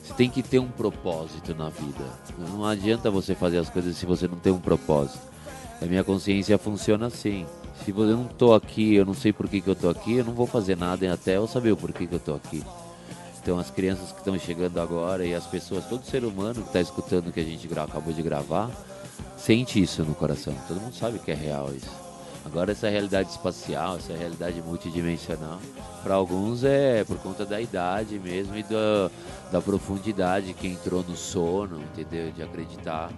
Você tem que ter um propósito na vida. Não adianta você fazer as coisas se você não tem um propósito. A minha consciência funciona assim. Se eu não tô aqui, eu não sei por que, que eu tô aqui, eu não vou fazer nada até eu saber o porquê que eu tô aqui. Então as crianças que estão chegando agora e as pessoas, todo ser humano que está escutando o que a gente acabou de gravar, sente isso no coração. Todo mundo sabe que é real isso. Agora essa realidade espacial, essa realidade multidimensional, para alguns é por conta da idade mesmo e da, da profundidade que entrou no sono, entendeu? De acreditar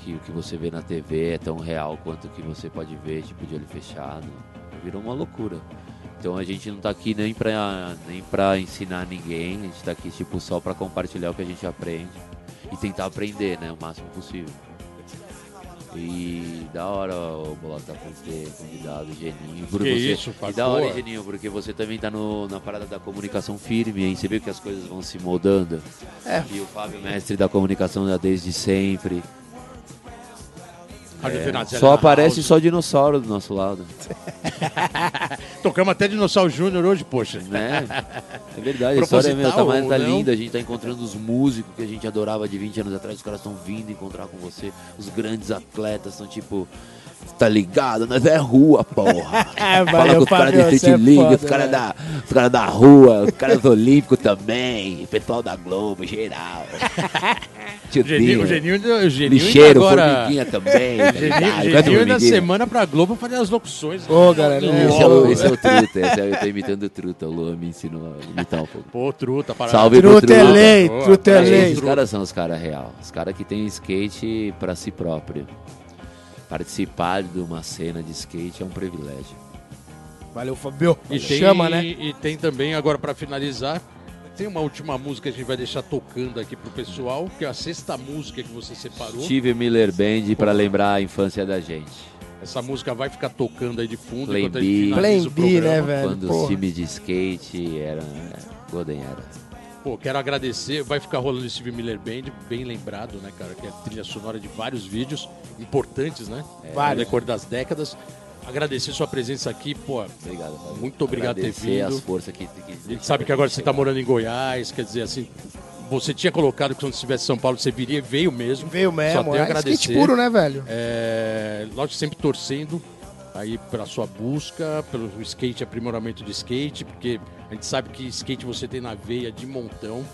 que o que você vê na TV é tão real quanto o que você pode ver, tipo, de olho fechado. Virou uma loucura. Então a gente não tá aqui nem pra, nem pra ensinar ninguém, a gente tá aqui, tipo, só pra compartilhar o que a gente aprende e tentar aprender, né, o máximo possível. E da hora o Bolota por ter convidado o Geninho. Por que você. isso, e da hora, Geninho, porque você também tá no, na parada da comunicação firme, hein? Você viu que as coisas vão se moldando. É. E o Fábio, mestre da comunicação desde sempre. É, só aparece só dinossauro do nosso lado. Tocamos até Dinossauro Júnior hoje, poxa. Né? É verdade, a história meu, tá, tá linda. A gente tá encontrando os músicos que a gente adorava de 20 anos atrás. Os caras estão vindo encontrar com você. Os grandes atletas estão tipo. Tá ligado? Nós é rua, porra. É, Fala com os caras do Street é League, foda, os caras né? da, os cara da rua, os caras olímpicos também, pessoal da Globo, geral. Tio Geninho, Geninho, Geninho lixeiro, agora... formiguinha também. tá Geninho? Canta Geninho na semana pra Globo fazer as locuções. Ô, galera, Do é, Esse é, o, esse é o Truta, esse é, eu tô imitando o Truta, o Luan me ensinou a imitar um pouco. Pô, truta, parada. Salve pro Truta é Truta. lei, truta é Aí, lei. Esses caras são os caras real, os caras que tem skate pra si próprio. Participar de uma cena de skate é um privilégio. Valeu, Fabio. E tem, Chama, né? E tem também, agora pra finalizar, tem uma última música que a gente vai deixar tocando aqui pro pessoal, que é a sexta música que você separou. Steve Miller Band pra lembrar a infância da gente. Essa música vai ficar tocando aí de fundo Plan enquanto a B. o B, né, velho? Quando Porra. os times de skate eram. é, Golden era. Pô, quero agradecer. Vai ficar rolando o Steve Miller Band, bem lembrado, né, cara? Que é trilha sonora de vários vídeos importantes, né? É, Vários. No decorrer das décadas. Agradecer sua presença aqui, pô. Obrigado, Fábio. Muito obrigado por ter vindo. as forças que, que A gente sabe que agora você está morando em Goiás, quer dizer assim. Você tinha colocado que quando estivesse em São Paulo você viria, veio mesmo. Veio Só mesmo. tenho a É agradecer. skate puro, né, velho? É, lógico, sempre torcendo aí pela sua busca, pelo skate, aprimoramento de skate, porque a gente sabe que skate você tem na veia de montão.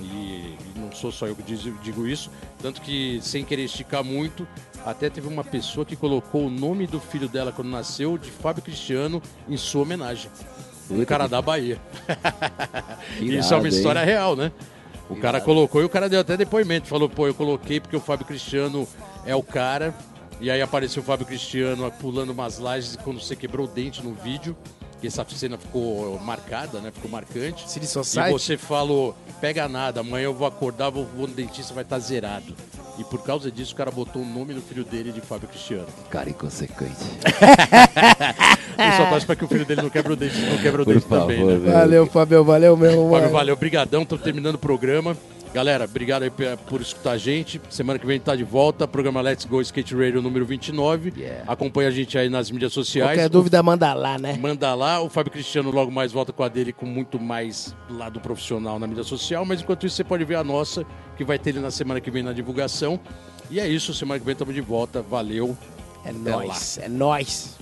E, e não sou só eu que diz- digo isso. Tanto que, sem querer esticar muito, até teve uma pessoa que colocou o nome do filho dela quando nasceu, de Fábio Cristiano, em sua homenagem. Um cara da Bahia. Irado, Isso é uma hein? história real, né? O cara Irado. colocou e o cara deu até depoimento. Falou, pô, eu coloquei porque o Fábio Cristiano é o cara. E aí apareceu o Fábio Cristiano pulando umas lajes quando você quebrou o dente no vídeo. Que essa cena ficou marcada, né? Ficou marcante. City E Society. você falou, pega nada, amanhã eu vou acordar, vou, vou no dentista, vai estar zerado. E por causa disso, o cara botou o nome no filho dele de Fábio Cristiano. Cara inconsequente. Ele só torce pra que o filho dele não quebre o dente, não quebra o Por dente favor, também, né? velho. Valeu, Fabio. Valeu mesmo, Fábio, valeu, brigadão, tô terminando o programa. Galera, obrigado aí por escutar a gente. Semana que vem tá de volta, programa Let's Go Skate Radio número 29. Yeah. Acompanha a gente aí nas mídias sociais. Qualquer dúvida, manda lá, né? Manda lá, o Fábio Cristiano logo mais volta com a dele com muito mais lado profissional na mídia social, mas enquanto isso você pode ver a nossa, que vai ter ele na semana que vem na divulgação. E é isso, semana que vem estamos de volta. Valeu. É Até nóis, é nóis.